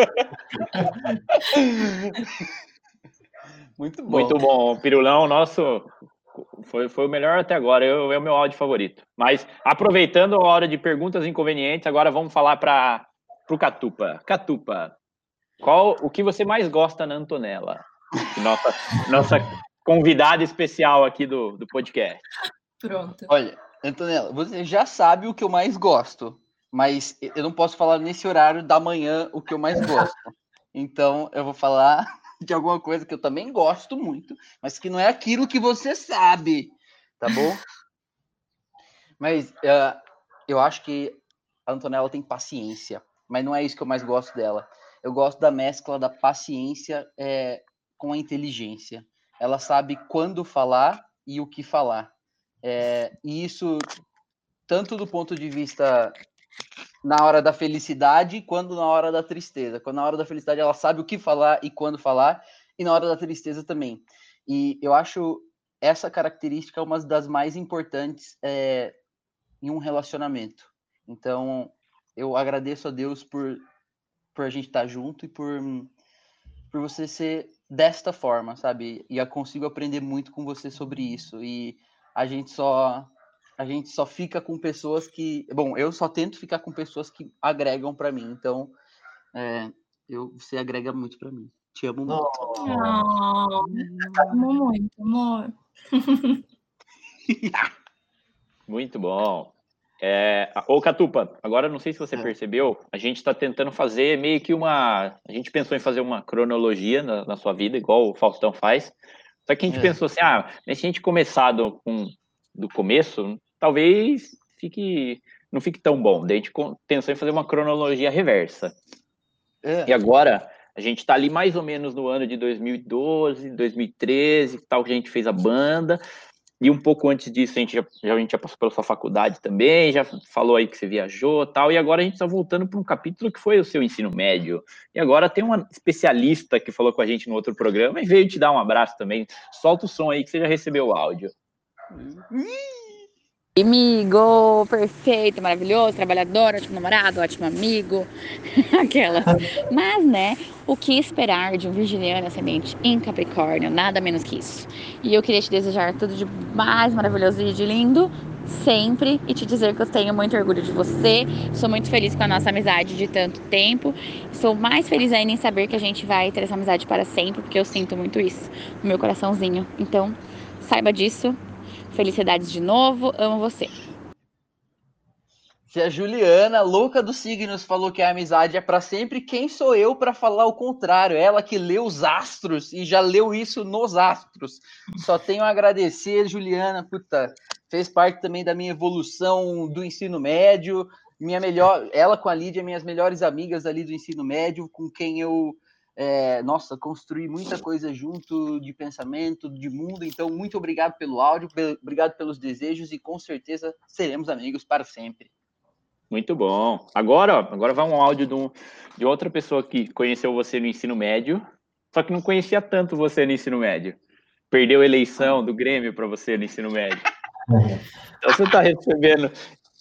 Muito bom. Muito bom. Pirulão, nosso foi, foi o melhor até agora, eu, é o meu áudio favorito. Mas aproveitando a hora de perguntas inconvenientes, agora vamos falar para o Catupa. Catupa, qual o que você mais gosta na Antonella? Nossa, nossa convidada especial aqui do, do podcast. Pronto. Olha, Antonella, você já sabe o que eu mais gosto, mas eu não posso falar nesse horário da manhã o que eu mais gosto. Então eu vou falar <laughs> de alguma coisa que eu também gosto muito, mas que não é aquilo que você sabe, tá bom? mas uh, eu acho que a Antonella tem paciência, mas não é isso que eu mais gosto dela. Eu gosto da mescla da paciência é, com a inteligência. Ela sabe quando falar e o que falar. É, e isso, tanto do ponto de vista na hora da felicidade quanto na hora da tristeza. Quando na hora da felicidade ela sabe o que falar e quando falar, e na hora da tristeza também. E eu acho essa característica uma das mais importantes é, em um relacionamento. Então, eu agradeço a Deus por, por a gente estar junto e por, por você ser desta forma, sabe? E eu consigo aprender muito com você sobre isso. E a gente só a gente só fica com pessoas que, bom, eu só tento ficar com pessoas que agregam para mim. Então, é, eu você agrega muito para mim. Te amo muito. Oh, amo muito, amor. <laughs> muito bom. É, ô Catupa, agora não sei se você é. percebeu, a gente está tentando fazer meio que uma. A gente pensou em fazer uma cronologia na, na sua vida, igual o Faustão faz. Só que a gente é. pensou assim: ah, se a gente começar do, com, do começo, talvez fique, não fique tão bom. Daí a gente pensou em fazer uma cronologia reversa. É. E agora, a gente está ali mais ou menos no ano de 2012, 2013, tal, que a gente fez a banda. E um pouco antes disso, a gente já, já, a gente já passou pela sua faculdade também, já falou aí que você viajou tal, e agora a gente está voltando para um capítulo que foi o seu ensino médio. E agora tem uma especialista que falou com a gente no outro programa e veio te dar um abraço também. Solta o som aí que você já recebeu o áudio. Amigo, perfeito, maravilhoso, trabalhador, ótimo namorado, ótimo amigo, <laughs> aquelas. Mas, né, o que esperar de um virginiano ascendente em Capricórnio? Nada menos que isso. E eu queria te desejar tudo de mais maravilhoso e de lindo sempre e te dizer que eu tenho muito orgulho de você. Sou muito feliz com a nossa amizade de tanto tempo. Sou mais feliz ainda em saber que a gente vai ter essa amizade para sempre, porque eu sinto muito isso no meu coraçãozinho. Então, saiba disso Felicidades de novo, amo você. Se a Juliana, louca dos signos, falou que a amizade é para sempre, quem sou eu para falar o contrário? Ela que leu os astros e já leu isso nos astros. Só tenho a agradecer, Juliana, puta, fez parte também da minha evolução do ensino médio. Minha melhor, ela com a Lídia, minhas melhores amigas ali do ensino médio, com quem eu é, nossa, construir muita coisa junto de pensamento, de mundo. Então, muito obrigado pelo áudio, obrigado pelos desejos e com certeza seremos amigos para sempre. Muito bom. Agora, ó, agora vai um áudio de, um, de outra pessoa que conheceu você no ensino médio, só que não conhecia tanto você no ensino médio. Perdeu a eleição do Grêmio para você no ensino médio. <laughs> Então você está recebendo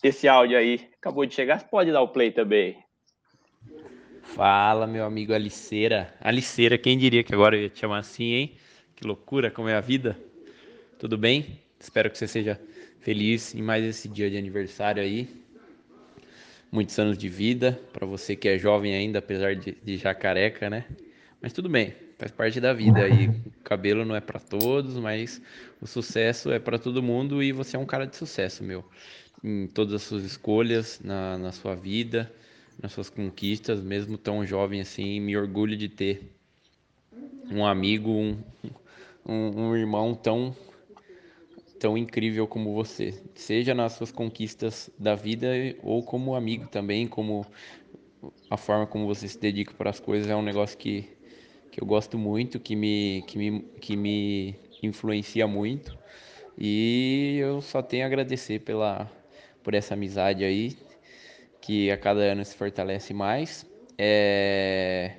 esse áudio aí. Acabou de chegar, pode dar o play também. Fala, meu amigo Aliceira. Aliceira, quem diria que agora eu ia te chamar assim, hein? Que loucura, como é a vida. Tudo bem? Espero que você seja feliz em mais esse dia de aniversário aí. Muitos anos de vida, para você que é jovem ainda, apesar de, de já careca, né? Mas tudo bem, faz parte da vida aí. O cabelo não é para todos, mas o sucesso é para todo mundo e você é um cara de sucesso, meu. Em todas as suas escolhas, na, na sua vida nas suas conquistas, mesmo tão jovem assim. Me orgulho de ter um amigo, um, um, um irmão tão tão incrível como você, seja nas suas conquistas da vida ou como amigo também, como a forma como você se dedica para as coisas é um negócio que, que eu gosto muito, que me, que, me, que me influencia muito. E eu só tenho a agradecer pela, por essa amizade aí que a cada ano se fortalece mais. É...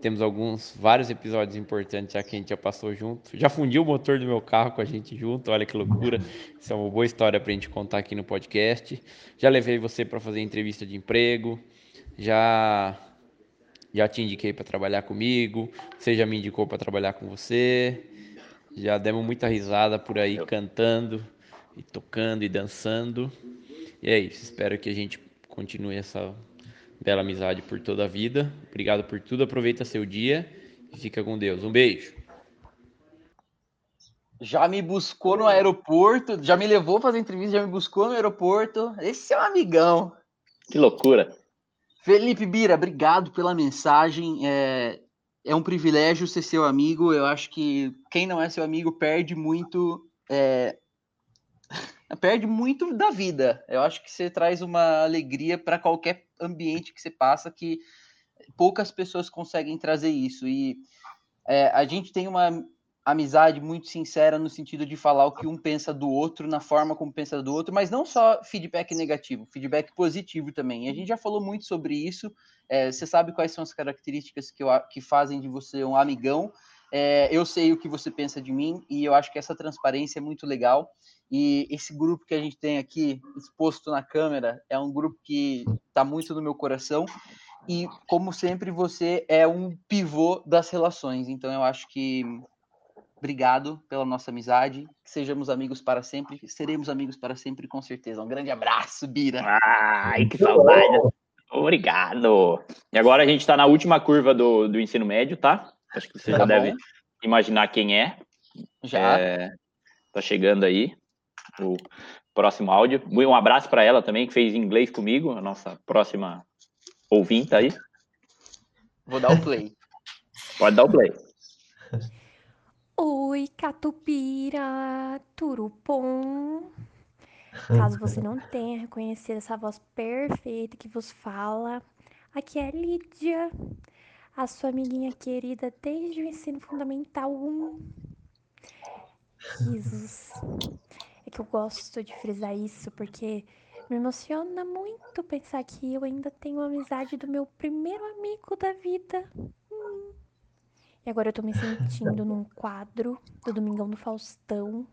Temos alguns, vários episódios importantes já que a gente já passou junto. Já fundiu o motor do meu carro com a gente junto, olha que loucura. <laughs> Isso é uma boa história para a gente contar aqui no podcast. Já levei você para fazer entrevista de emprego, já já te indiquei para trabalhar comigo, você já me indicou para trabalhar com você. Já demos muita risada por aí cantando e tocando e dançando. E é isso, espero que a gente continue essa bela amizade por toda a vida. Obrigado por tudo, aproveita seu dia e fica com Deus. Um beijo. Já me buscou no aeroporto, já me levou fazer entrevista, já me buscou no aeroporto. Esse é um amigão. Que loucura. Felipe Bira, obrigado pela mensagem. É, é um privilégio ser seu amigo. Eu acho que quem não é seu amigo perde muito é, perde muito da vida. Eu acho que você traz uma alegria para qualquer ambiente que você passa que poucas pessoas conseguem trazer isso. E é, a gente tem uma amizade muito sincera no sentido de falar o que um pensa do outro, na forma como pensa do outro, mas não só feedback negativo, feedback positivo também. E a gente já falou muito sobre isso. É, você sabe quais são as características que, eu, que fazem de você um amigão. É, eu sei o que você pensa de mim e eu acho que essa transparência é muito legal. E esse grupo que a gente tem aqui exposto na câmera é um grupo que está muito no meu coração. E, como sempre, você é um pivô das relações. Então, eu acho que obrigado pela nossa amizade. Que sejamos amigos para sempre. Seremos amigos para sempre, com certeza. Um grande abraço, Bira. Ai, que saudade. Obrigado. E agora a gente está na última curva do, do ensino médio, tá? Acho que você tá já bom. deve imaginar quem é. Já. É, tá chegando aí o próximo áudio. Um abraço para ela também, que fez inglês comigo, a nossa próxima ouvinte aí. Vou dar o play. <laughs> Pode dar o play. Oi, Catupira, Turupom. Caso você não tenha reconhecido essa voz perfeita que vos fala, aqui é Lídia, a sua amiguinha querida desde o ensino fundamental 1. Risos. É que eu gosto de frisar isso porque me emociona muito pensar que eu ainda tenho a amizade do meu primeiro amigo da vida. Hum. E agora eu tô me sentindo num quadro do Domingão do Faustão,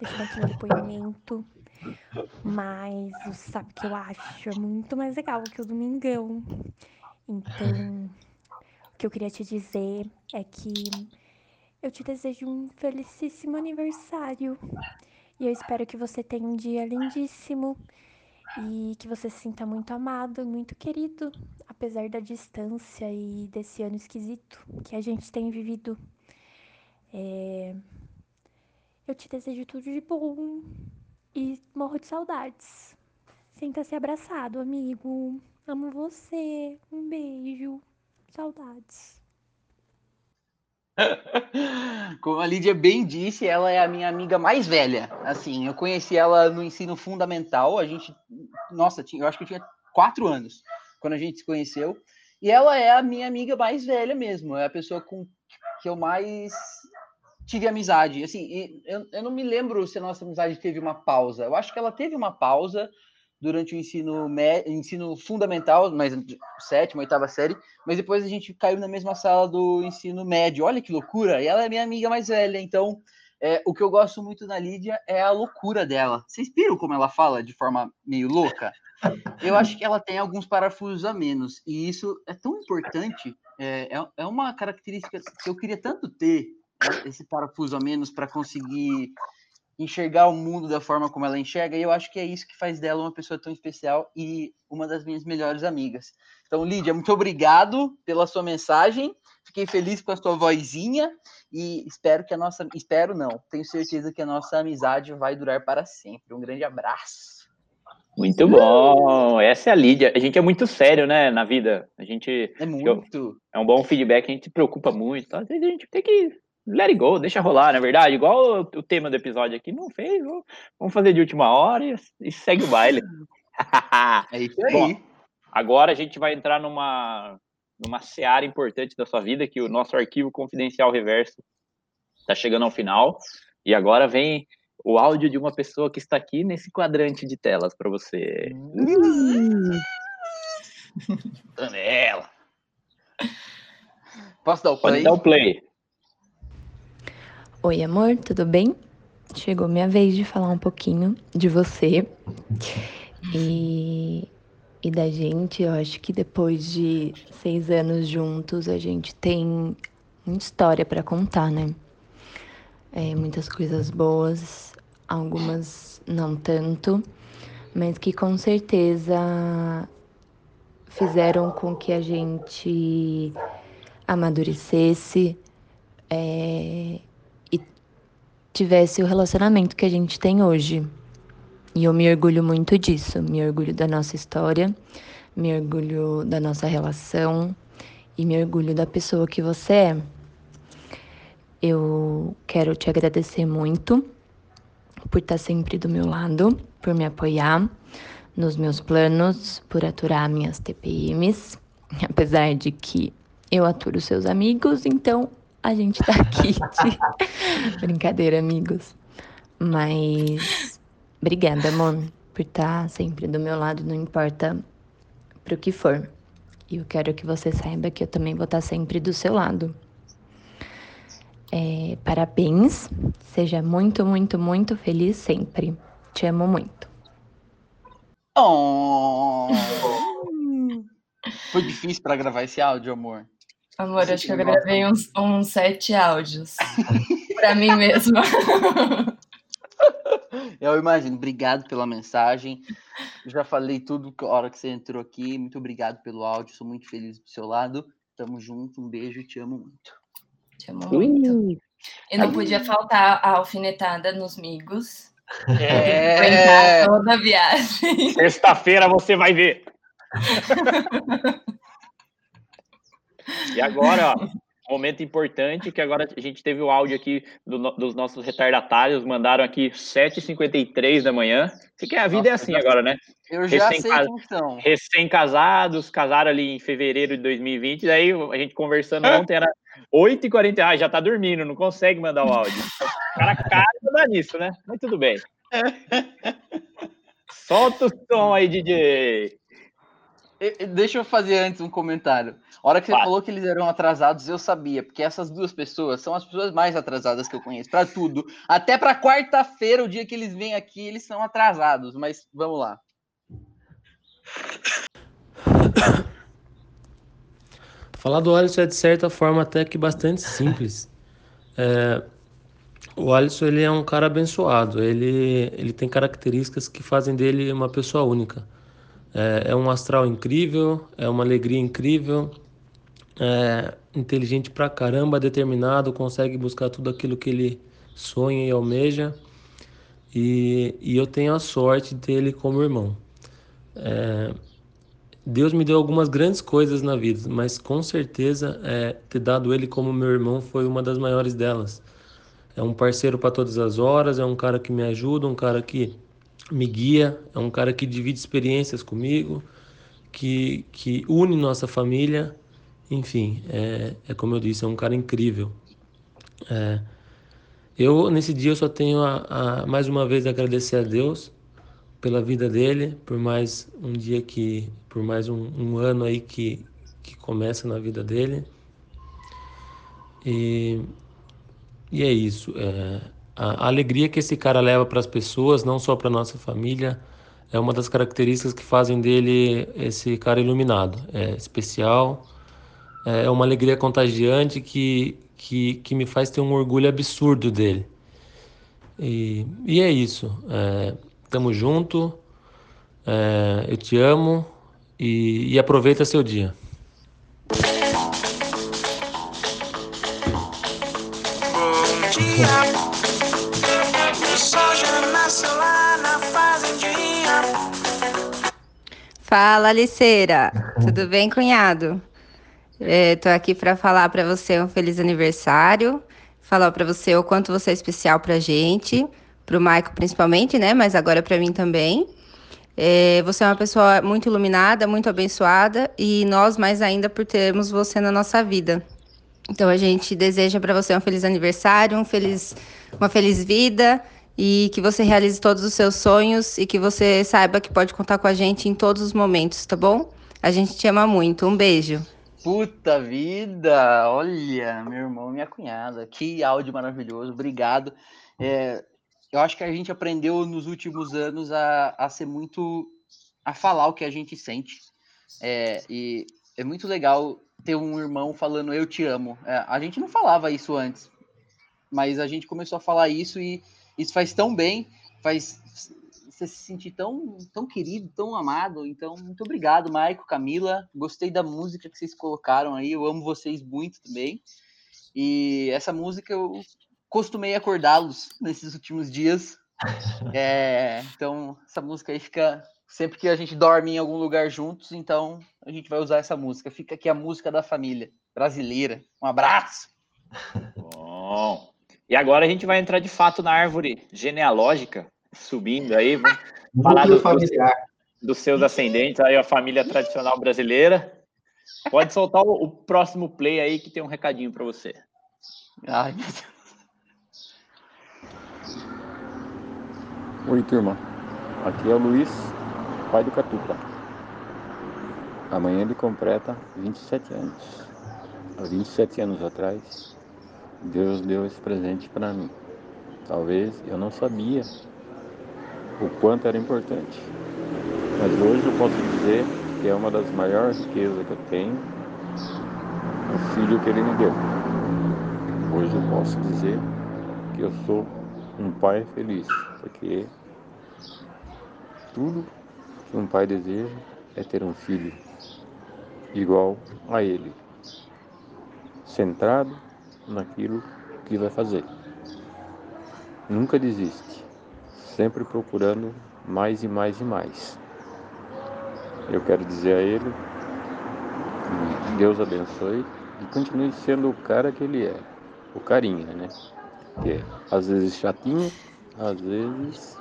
deixando aqui um depoimento. Mas você sabe que eu acho é muito mais legal que o Domingão. Então, que eu queria te dizer é que eu te desejo um felicíssimo aniversário. E eu espero que você tenha um dia lindíssimo e que você se sinta muito amado, muito querido, apesar da distância e desse ano esquisito que a gente tem vivido. É... Eu te desejo tudo de bom e morro de saudades. Sinta-se abraçado, amigo. Amo você. Um beijo. Saudades. <laughs> Como a Lídia bem disse, ela é a minha amiga mais velha. Assim, eu conheci ela no ensino fundamental. A gente, nossa, eu acho que eu tinha quatro anos quando a gente se conheceu. E ela é a minha amiga mais velha mesmo, é a pessoa com que eu mais tive amizade. Assim, eu, eu não me lembro se a nossa amizade teve uma pausa. Eu acho que ela teve uma pausa durante o ensino, ensino fundamental, mas sétima, oitava série, mas depois a gente caiu na mesma sala do ensino médio. Olha que loucura! E ela é minha amiga mais velha, então é, o que eu gosto muito da Lídia é a loucura dela. Vocês viram como ela fala de forma meio louca? Eu acho que ela tem alguns parafusos a menos, e isso é tão importante, é, é, é uma característica que eu queria tanto ter, né, esse parafuso a menos, para conseguir enxergar o mundo da forma como ela enxerga, e eu acho que é isso que faz dela uma pessoa tão especial e uma das minhas melhores amigas. Então, Lídia, muito obrigado pela sua mensagem. Fiquei feliz com a sua vozinha e espero que a nossa, espero não, tenho certeza que a nossa amizade vai durar para sempre. Um grande abraço. Muito bom. Essa é a Lídia. A gente é muito sério, né, na vida. A gente é muito. É um bom feedback, a gente se preocupa muito. Às vezes a gente tem que let it go, deixa rolar, na é verdade. Igual o, tema do episódio aqui, não fez, vamos fazer de última hora e, e segue o baile. <laughs> é isso aí. Bom, agora a gente vai entrar numa, numa seara importante da sua vida, que o nosso arquivo confidencial reverso está chegando ao final. E agora vem o áudio de uma pessoa que está aqui nesse quadrante de telas para você. <laughs> Danela. Posso dar o play? Pode dar o play. Oi, amor, tudo bem? Chegou minha vez de falar um pouquinho de você e, e da gente. Eu acho que depois de seis anos juntos, a gente tem muita história para contar, né? É, muitas coisas boas, algumas não tanto, mas que com certeza fizeram com que a gente amadurecesse. É, tivesse o relacionamento que a gente tem hoje. E eu me orgulho muito disso, me orgulho da nossa história, me orgulho da nossa relação e me orgulho da pessoa que você é. Eu quero te agradecer muito por estar sempre do meu lado, por me apoiar nos meus planos, por aturar minhas TPMs, <laughs> apesar de que eu aturo seus amigos, então a gente tá aqui. De... <laughs> Brincadeira, amigos. Mas obrigada, amor, por estar tá sempre do meu lado, não importa pro que for. E eu quero que você saiba que eu também vou estar tá sempre do seu lado. É, parabéns, seja muito, muito, muito feliz sempre. Te amo muito. Oh. Foi difícil para gravar esse áudio, amor. Amor, acho que eu gravei uns, uns sete áudios <laughs> para mim mesma. Eu imagino. Obrigado pela mensagem. já falei tudo a hora que você entrou aqui. Muito obrigado pelo áudio. Sou muito feliz do seu lado. Tamo junto. Um beijo. Te amo muito. Te amo muito. E não podia faltar a alfinetada nos migos. É. toda a viagem. Sexta-feira você vai ver. <laughs> E agora, ó, momento importante, que agora a gente teve o áudio aqui do, dos nossos retardatários, mandaram aqui 7h53 da manhã. Que a vida é Nossa, é assim agora, né? Eu já Recém, sei então. Recém-casados, casaram ali em fevereiro de 2020, daí a gente conversando ontem era 8h40, ah, já tá dormindo, não consegue mandar o áudio. O cara cara nisso, né? Mas tudo bem. <laughs> Solta o som aí, DJ. Deixa eu fazer antes um comentário. A hora que você falou que eles eram atrasados, eu sabia, porque essas duas pessoas são as pessoas mais atrasadas que eu conheço, para tudo. Até para quarta-feira, o dia que eles vêm aqui, eles são atrasados, mas vamos lá. Falar do Alisson é de certa forma até que bastante simples. <laughs> É, o Alisson ele é um cara abençoado, ele, ele tem características que fazem dele uma pessoa única. É, é um astral incrível, é uma alegria incrível, é inteligente pra caramba, determinado, consegue buscar tudo aquilo que ele sonha e almeja. E, e eu tenho a sorte de ter ele como irmão. É, Deus me deu algumas grandes coisas na vida, mas com certeza é, ter dado ele como meu irmão foi uma das maiores delas. É um parceiro para todas as horas, é um cara que me ajuda, um cara que me guia, é um cara que divide experiências comigo, que, que une nossa família. Enfim, é, é como eu disse, é um cara incrível. É, eu, nesse dia, eu só tenho a, a, mais uma vez agradecer a Deus pela vida dele, por mais um dia que, por mais um, um ano aí que, que começa na vida dele. E, e é isso. É, a, alegria que esse cara leva para as pessoas, não só para nossa família, é uma das características que fazem dele esse cara iluminado. É especial, é uma alegria contagiante que, que, que me faz ter um orgulho absurdo dele. E, e é isso. É, tamo junto, é, eu te amo e, e aproveita seu dia. Bom dia. Fala, Aliceira. Tudo bem, cunhado? Estou aqui para falar para você um feliz aniversário, falar para você o quanto você é especial para gente, para o Maico principalmente, né? Mas agora para mim também. É, você é uma pessoa muito iluminada, muito abençoada e nós mais ainda por termos você na nossa vida. Então a gente deseja para você um feliz aniversário, um feliz, uma feliz vida e que você realize todos os seus sonhos e que você saiba que pode contar com a gente em todos os momentos, tá bom? A gente te ama muito. Um beijo. Puta vida! Olha, meu irmão, minha cunhada, que áudio maravilhoso, obrigado. É, eu acho que a gente aprendeu nos últimos anos a, a ser muito. a falar o que a gente sente. É, e é muito legal ter um irmão falando eu te amo. É, a gente não falava isso antes, mas a gente começou a falar isso e isso faz tão bem, faz você se sentir tão, tão querido, tão amado. Então, muito obrigado, Maico, Camila. Gostei da música que vocês colocaram aí. Eu amo vocês muito também. E essa música eu costumei acordá-los nesses últimos dias. <laughs> É, então, essa música aí fica sempre que a gente dorme em algum lugar juntos. Então, a gente vai usar essa música. Fica aqui a música da família brasileira. Um abraço. Bom. E agora a gente vai entrar de fato na árvore genealógica subindo aí. Vamos falar do, familiar. dos seus ascendentes, aí a família tradicional brasileira. Pode soltar o, o próximo play aí que tem um recadinho para você. Ai, meu Deus. Oi, turma. Aqui é o Luiz, pai do Catupa. Amanhã ele completa 27 anos. Há 27 anos atrás, Deus deu esse presente para mim. Talvez eu não sabia o quanto era importante. Mas hoje eu posso dizer que é uma das maiores riquezas que eu tenho, o filho que ele me deu. Hoje eu posso dizer que eu sou um pai feliz, porque tudo que um pai deseja é ter um filho igual a ele, centrado naquilo que vai fazer. Nunca desiste sempre procurando mais e mais e mais. Eu quero dizer a ele que Deus abençoe e continue sendo o cara que ele é, o carinha, né? Que é às vezes chatinho, às vezes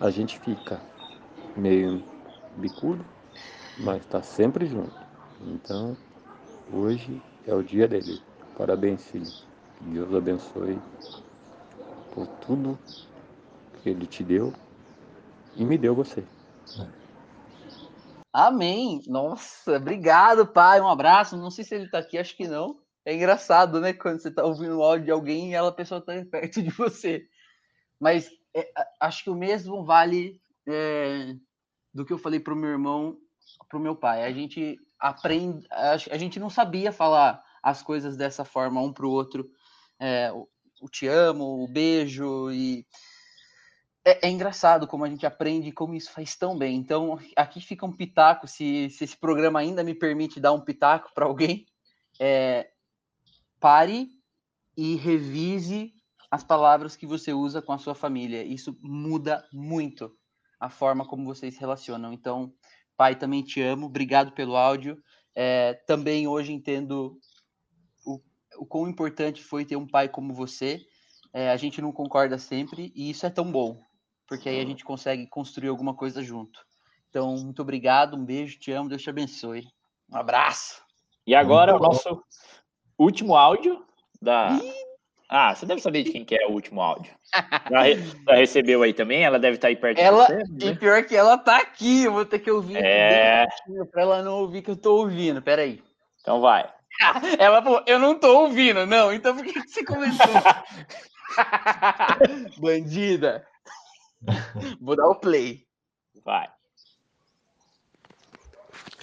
a gente fica meio bicudo, mas está sempre junto. Então, hoje é o dia dele. Parabéns, filho. Que Deus abençoe por tudo que Ele te deu e me deu você. Amém. Nossa, obrigado, pai. Um abraço. Não sei se ele tá aqui, acho que não. É engraçado, né? Quando você tá ouvindo o áudio de alguém e ela, a pessoa tá <laughs> perto de você. Mas é, acho que o mesmo vale é, do que eu falei pro meu irmão, pro meu pai. A gente aprende, a, gente não sabia falar as coisas dessa forma um pro outro. É, o te amo, o beijo e é, é, engraçado como a gente aprende como isso faz tão bem. Então, aqui fica um pitaco, se, se esse programa ainda me permite dar um pitaco para alguém, é, pare e revise as palavras que você usa com a sua família. Isso muda muito a forma como vocês se relacionam. Então, pai, também te amo. Obrigado pelo áudio. É, também hoje entendo o quão importante foi ter um pai como você. É, a gente não concorda sempre e isso é tão bom, porque aí a gente consegue construir alguma coisa junto. Então, muito obrigado, um beijo, te amo, Deus te abençoe. Um abraço. E agora o nosso último áudio da. Ah, você deve saber de quem que é o último áudio. <laughs> Já, re- já recebeu aí também? Ela deve estar aí perto Ela, de você. e pior que ela tá aqui, eu vou ter que ouvir É. pra ela não ouvir que eu tô ouvindo. Peraí. Então vai. <laughs> Ela falou, eu não tô ouvindo. Não, então por que que você começou? <laughs> Bandida. Vou dar o play. Vai.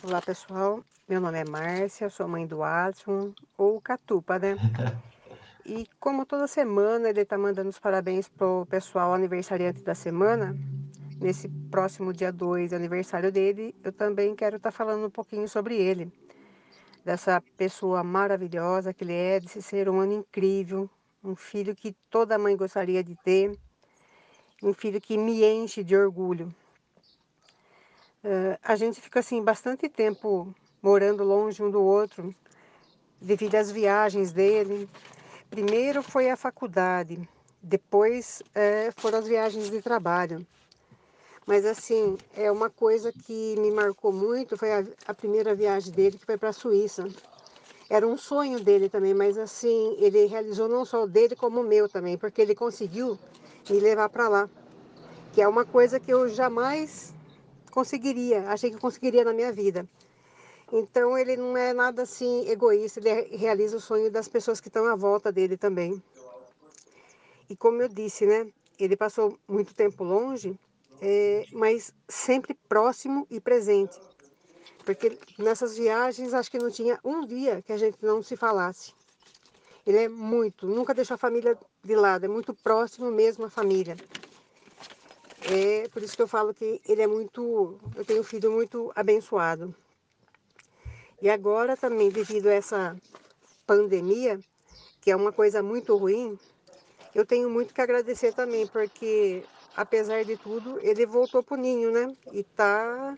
Olá, pessoal. Meu nome é Márcia, sou mãe do Adson, ou Catupa, né? E como toda semana ele tá mandando os parabéns pro pessoal aniversariante da semana, nesse próximo dia 2, aniversário dele, eu também quero estar falando um pouquinho sobre ele. Dessa pessoa maravilhosa que ele é, desse ser humano incrível, um filho que toda mãe gostaria de ter, um filho que me enche de orgulho. Eh, a gente fica assim bastante tempo morando longe um do outro, devido às viagens dele. Primeiro foi a faculdade, depois eh, foram as viagens de trabalho. Mas assim, é uma coisa que me marcou muito, foi a, a primeira viagem dele que foi para a Suíça. Era um sonho dele também, mas assim, ele realizou não só o dele como o meu também, porque ele conseguiu me levar para lá, que é uma coisa que eu jamais conseguiria, achei que conseguiria na minha vida. Então ele não é nada assim egoísta, ele realiza o sonho das pessoas que estão à volta dele também. E como eu disse, né, ele passou muito tempo longe, é, mas sempre próximo e presente. Porque nessas viagens acho que não tinha um dia que a gente não se falasse. Ele é muito, nunca deixou a família de lado, é muito próximo mesmo à família. É por isso que eu falo que ele é muito, eu tenho um filho muito abençoado. E agora também, devido a essa pandemia, que é uma coisa muito ruim, eu tenho muito que agradecer também, porque apesar de tudo, ele voltou pro ninho, né? E tá.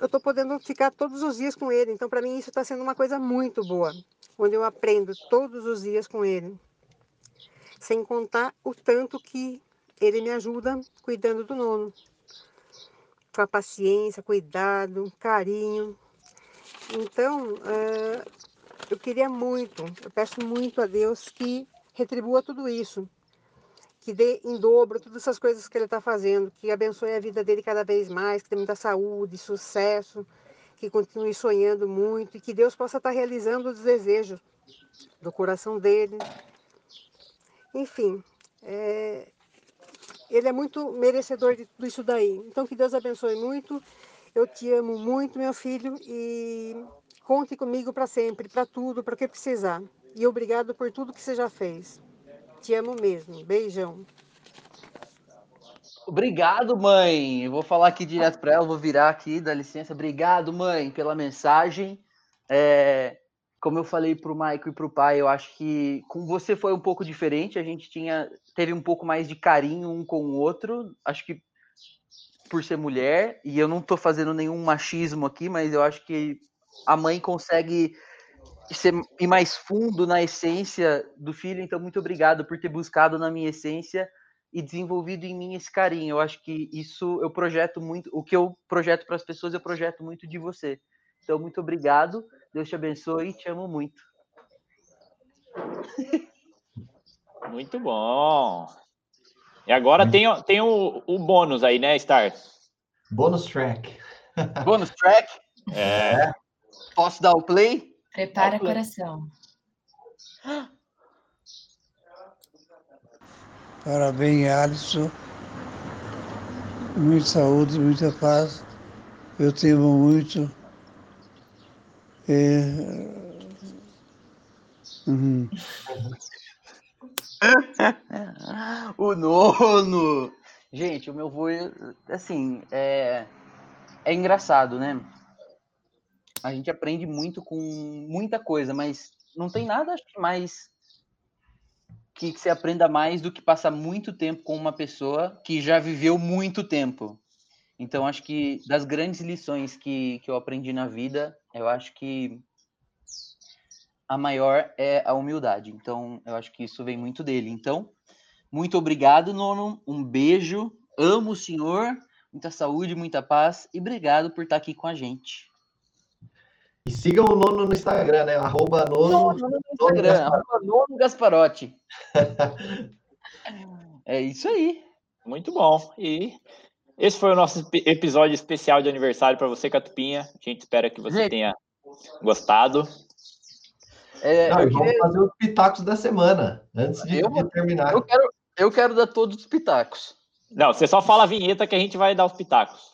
Eu tô podendo ficar todos os dias com ele, então para mim isso está sendo uma coisa muito boa, onde eu aprendo todos os dias com ele. Sem contar o tanto que ele me ajuda cuidando do nono. Com a paciência, cuidado, carinho. Então, eh, eu queria muito, eu peço muito a Deus que retribua tudo isso, que dê em dobro todas essas coisas que ele está fazendo, que abençoe a vida dele cada vez mais, que tenha muita saúde, sucesso, que continue sonhando muito e que Deus possa estar realizando os desejos do coração dele. Enfim, é, ele é muito merecedor de tudo isso daí. Então, que Deus abençoe muito. Eu te amo muito, meu filho, e conte comigo para sempre, para tudo, para o que precisar. E obrigado por tudo que você já fez. Te amo mesmo. Beijão. Obrigado, mãe. Eu vou falar aqui direto para ela, vou virar aqui, dá licença. Obrigado, mãe, pela mensagem. É, como eu falei para o Maico e para o pai, eu acho que com você foi um pouco diferente. A gente tinha teve um pouco mais de carinho um com o outro. Acho que por ser mulher, e eu não estou fazendo nenhum machismo aqui, mas eu acho que a mãe consegue ser, ir mais fundo na essência do filho. Então, muito obrigado por ter buscado na minha essência e desenvolvido em mim esse carinho. Eu acho que isso eu projeto muito, o que eu projeto para as pessoas, eu projeto muito de você. Então, muito obrigado. Deus te abençoe e te amo muito. Muito bom. E agora tem, o- tem o, o bônus aí, né, Star? Bônus track. <laughs> Bônus track? É. Posso dar o play? Prepara o play. coração. Parabéns, Alisson. Muita saúde, muita paz. Eu te amo muito. É... uhum. <laughs> <laughs> o nono. Gente, o meu vô, assim, é, é engraçado, né? A gente aprende muito com muita coisa, mas não tem nada acho que mais que você aprenda mais do que passar muito tempo com uma pessoa que já viveu muito tempo. Então, acho que das grandes lições que, que eu aprendi na vida, eu acho que a maior é a humildade. Então, eu acho que isso vem muito dele. Então, muito obrigado, Nono. Um beijo. Amo o senhor. muita saúde, muita paz e obrigado por estar aqui com a gente. E sigam o Nono no Instagram, né? Arroba Nono, Nono no Instagram, arroba Nono Gasparotti. <laughs> é isso aí. Muito bom. E esse foi o nosso episódio especial de aniversário para você, Catupinha. A gente espera que você gente, tenha gostado. É, Não, vamos queria... fazer os pitacos da semana, antes de, eu, de terminar. Eu quero, eu quero dar todos os pitacos. Não, você só fala a vinheta que a gente vai dar os pitacos.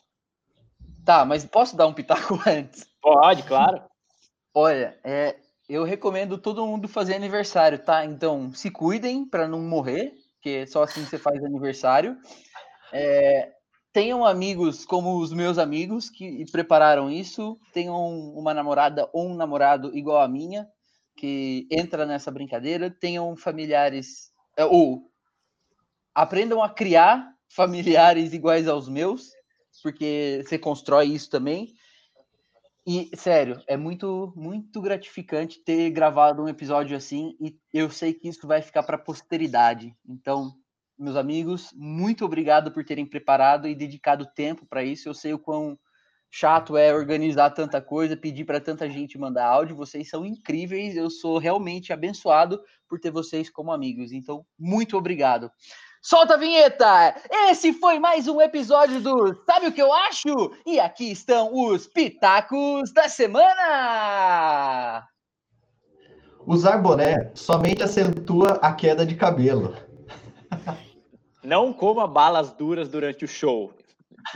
Tá, mas posso dar um pitaco <laughs> antes? Pode, claro. Olha, é, eu recomendo todo mundo fazer aniversário, tá? Então, se cuidem para não morrer, porque só assim você faz aniversário. É, tenham amigos como os meus amigos que prepararam isso. Tenham uma namorada ou um namorado igual a minha que entra nessa brincadeira, tenham familiares é, ou aprendam a criar familiares iguais aos meus, porque você constrói isso também. E sério, é muito muito gratificante ter gravado um episódio assim e eu sei que isso vai ficar para a posteridade. Então, meus amigos, muito obrigado por terem preparado e dedicado tempo para isso. Eu sei o quão chato é organizar tanta coisa, pedir para tanta gente mandar áudio. Vocês são incríveis. Eu sou realmente abençoado por ter vocês como amigos. Então, muito obrigado. Solta a vinheta! Esse foi mais um episódio do Sabe o que eu acho? E aqui estão os pitacos da semana! Usar boné somente acentua a queda de cabelo. Não coma balas duras durante o show.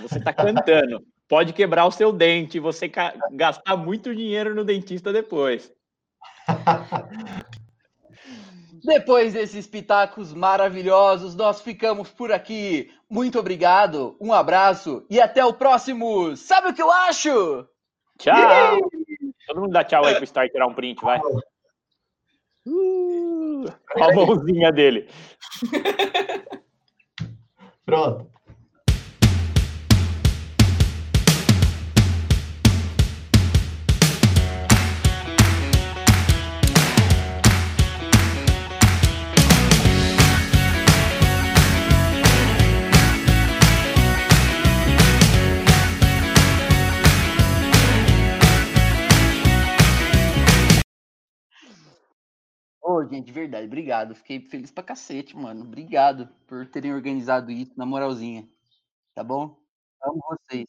Você está cantando pode quebrar o seu dente, você gastar muito dinheiro no dentista depois. <laughs> Depois desses pitacos maravilhosos, nós ficamos por aqui. Muito obrigado, um abraço e até o próximo. Sabe o que eu acho? Tchau! Todo mundo dá tchau aí pro Star tirar um print, vai. Uh, a mãozinha dele. <laughs> Pronto. Gente, de verdade, obrigado. Fiquei feliz pra cacete, mano. Obrigado por terem organizado isso, na moralzinha. Tá bom? Amo vocês.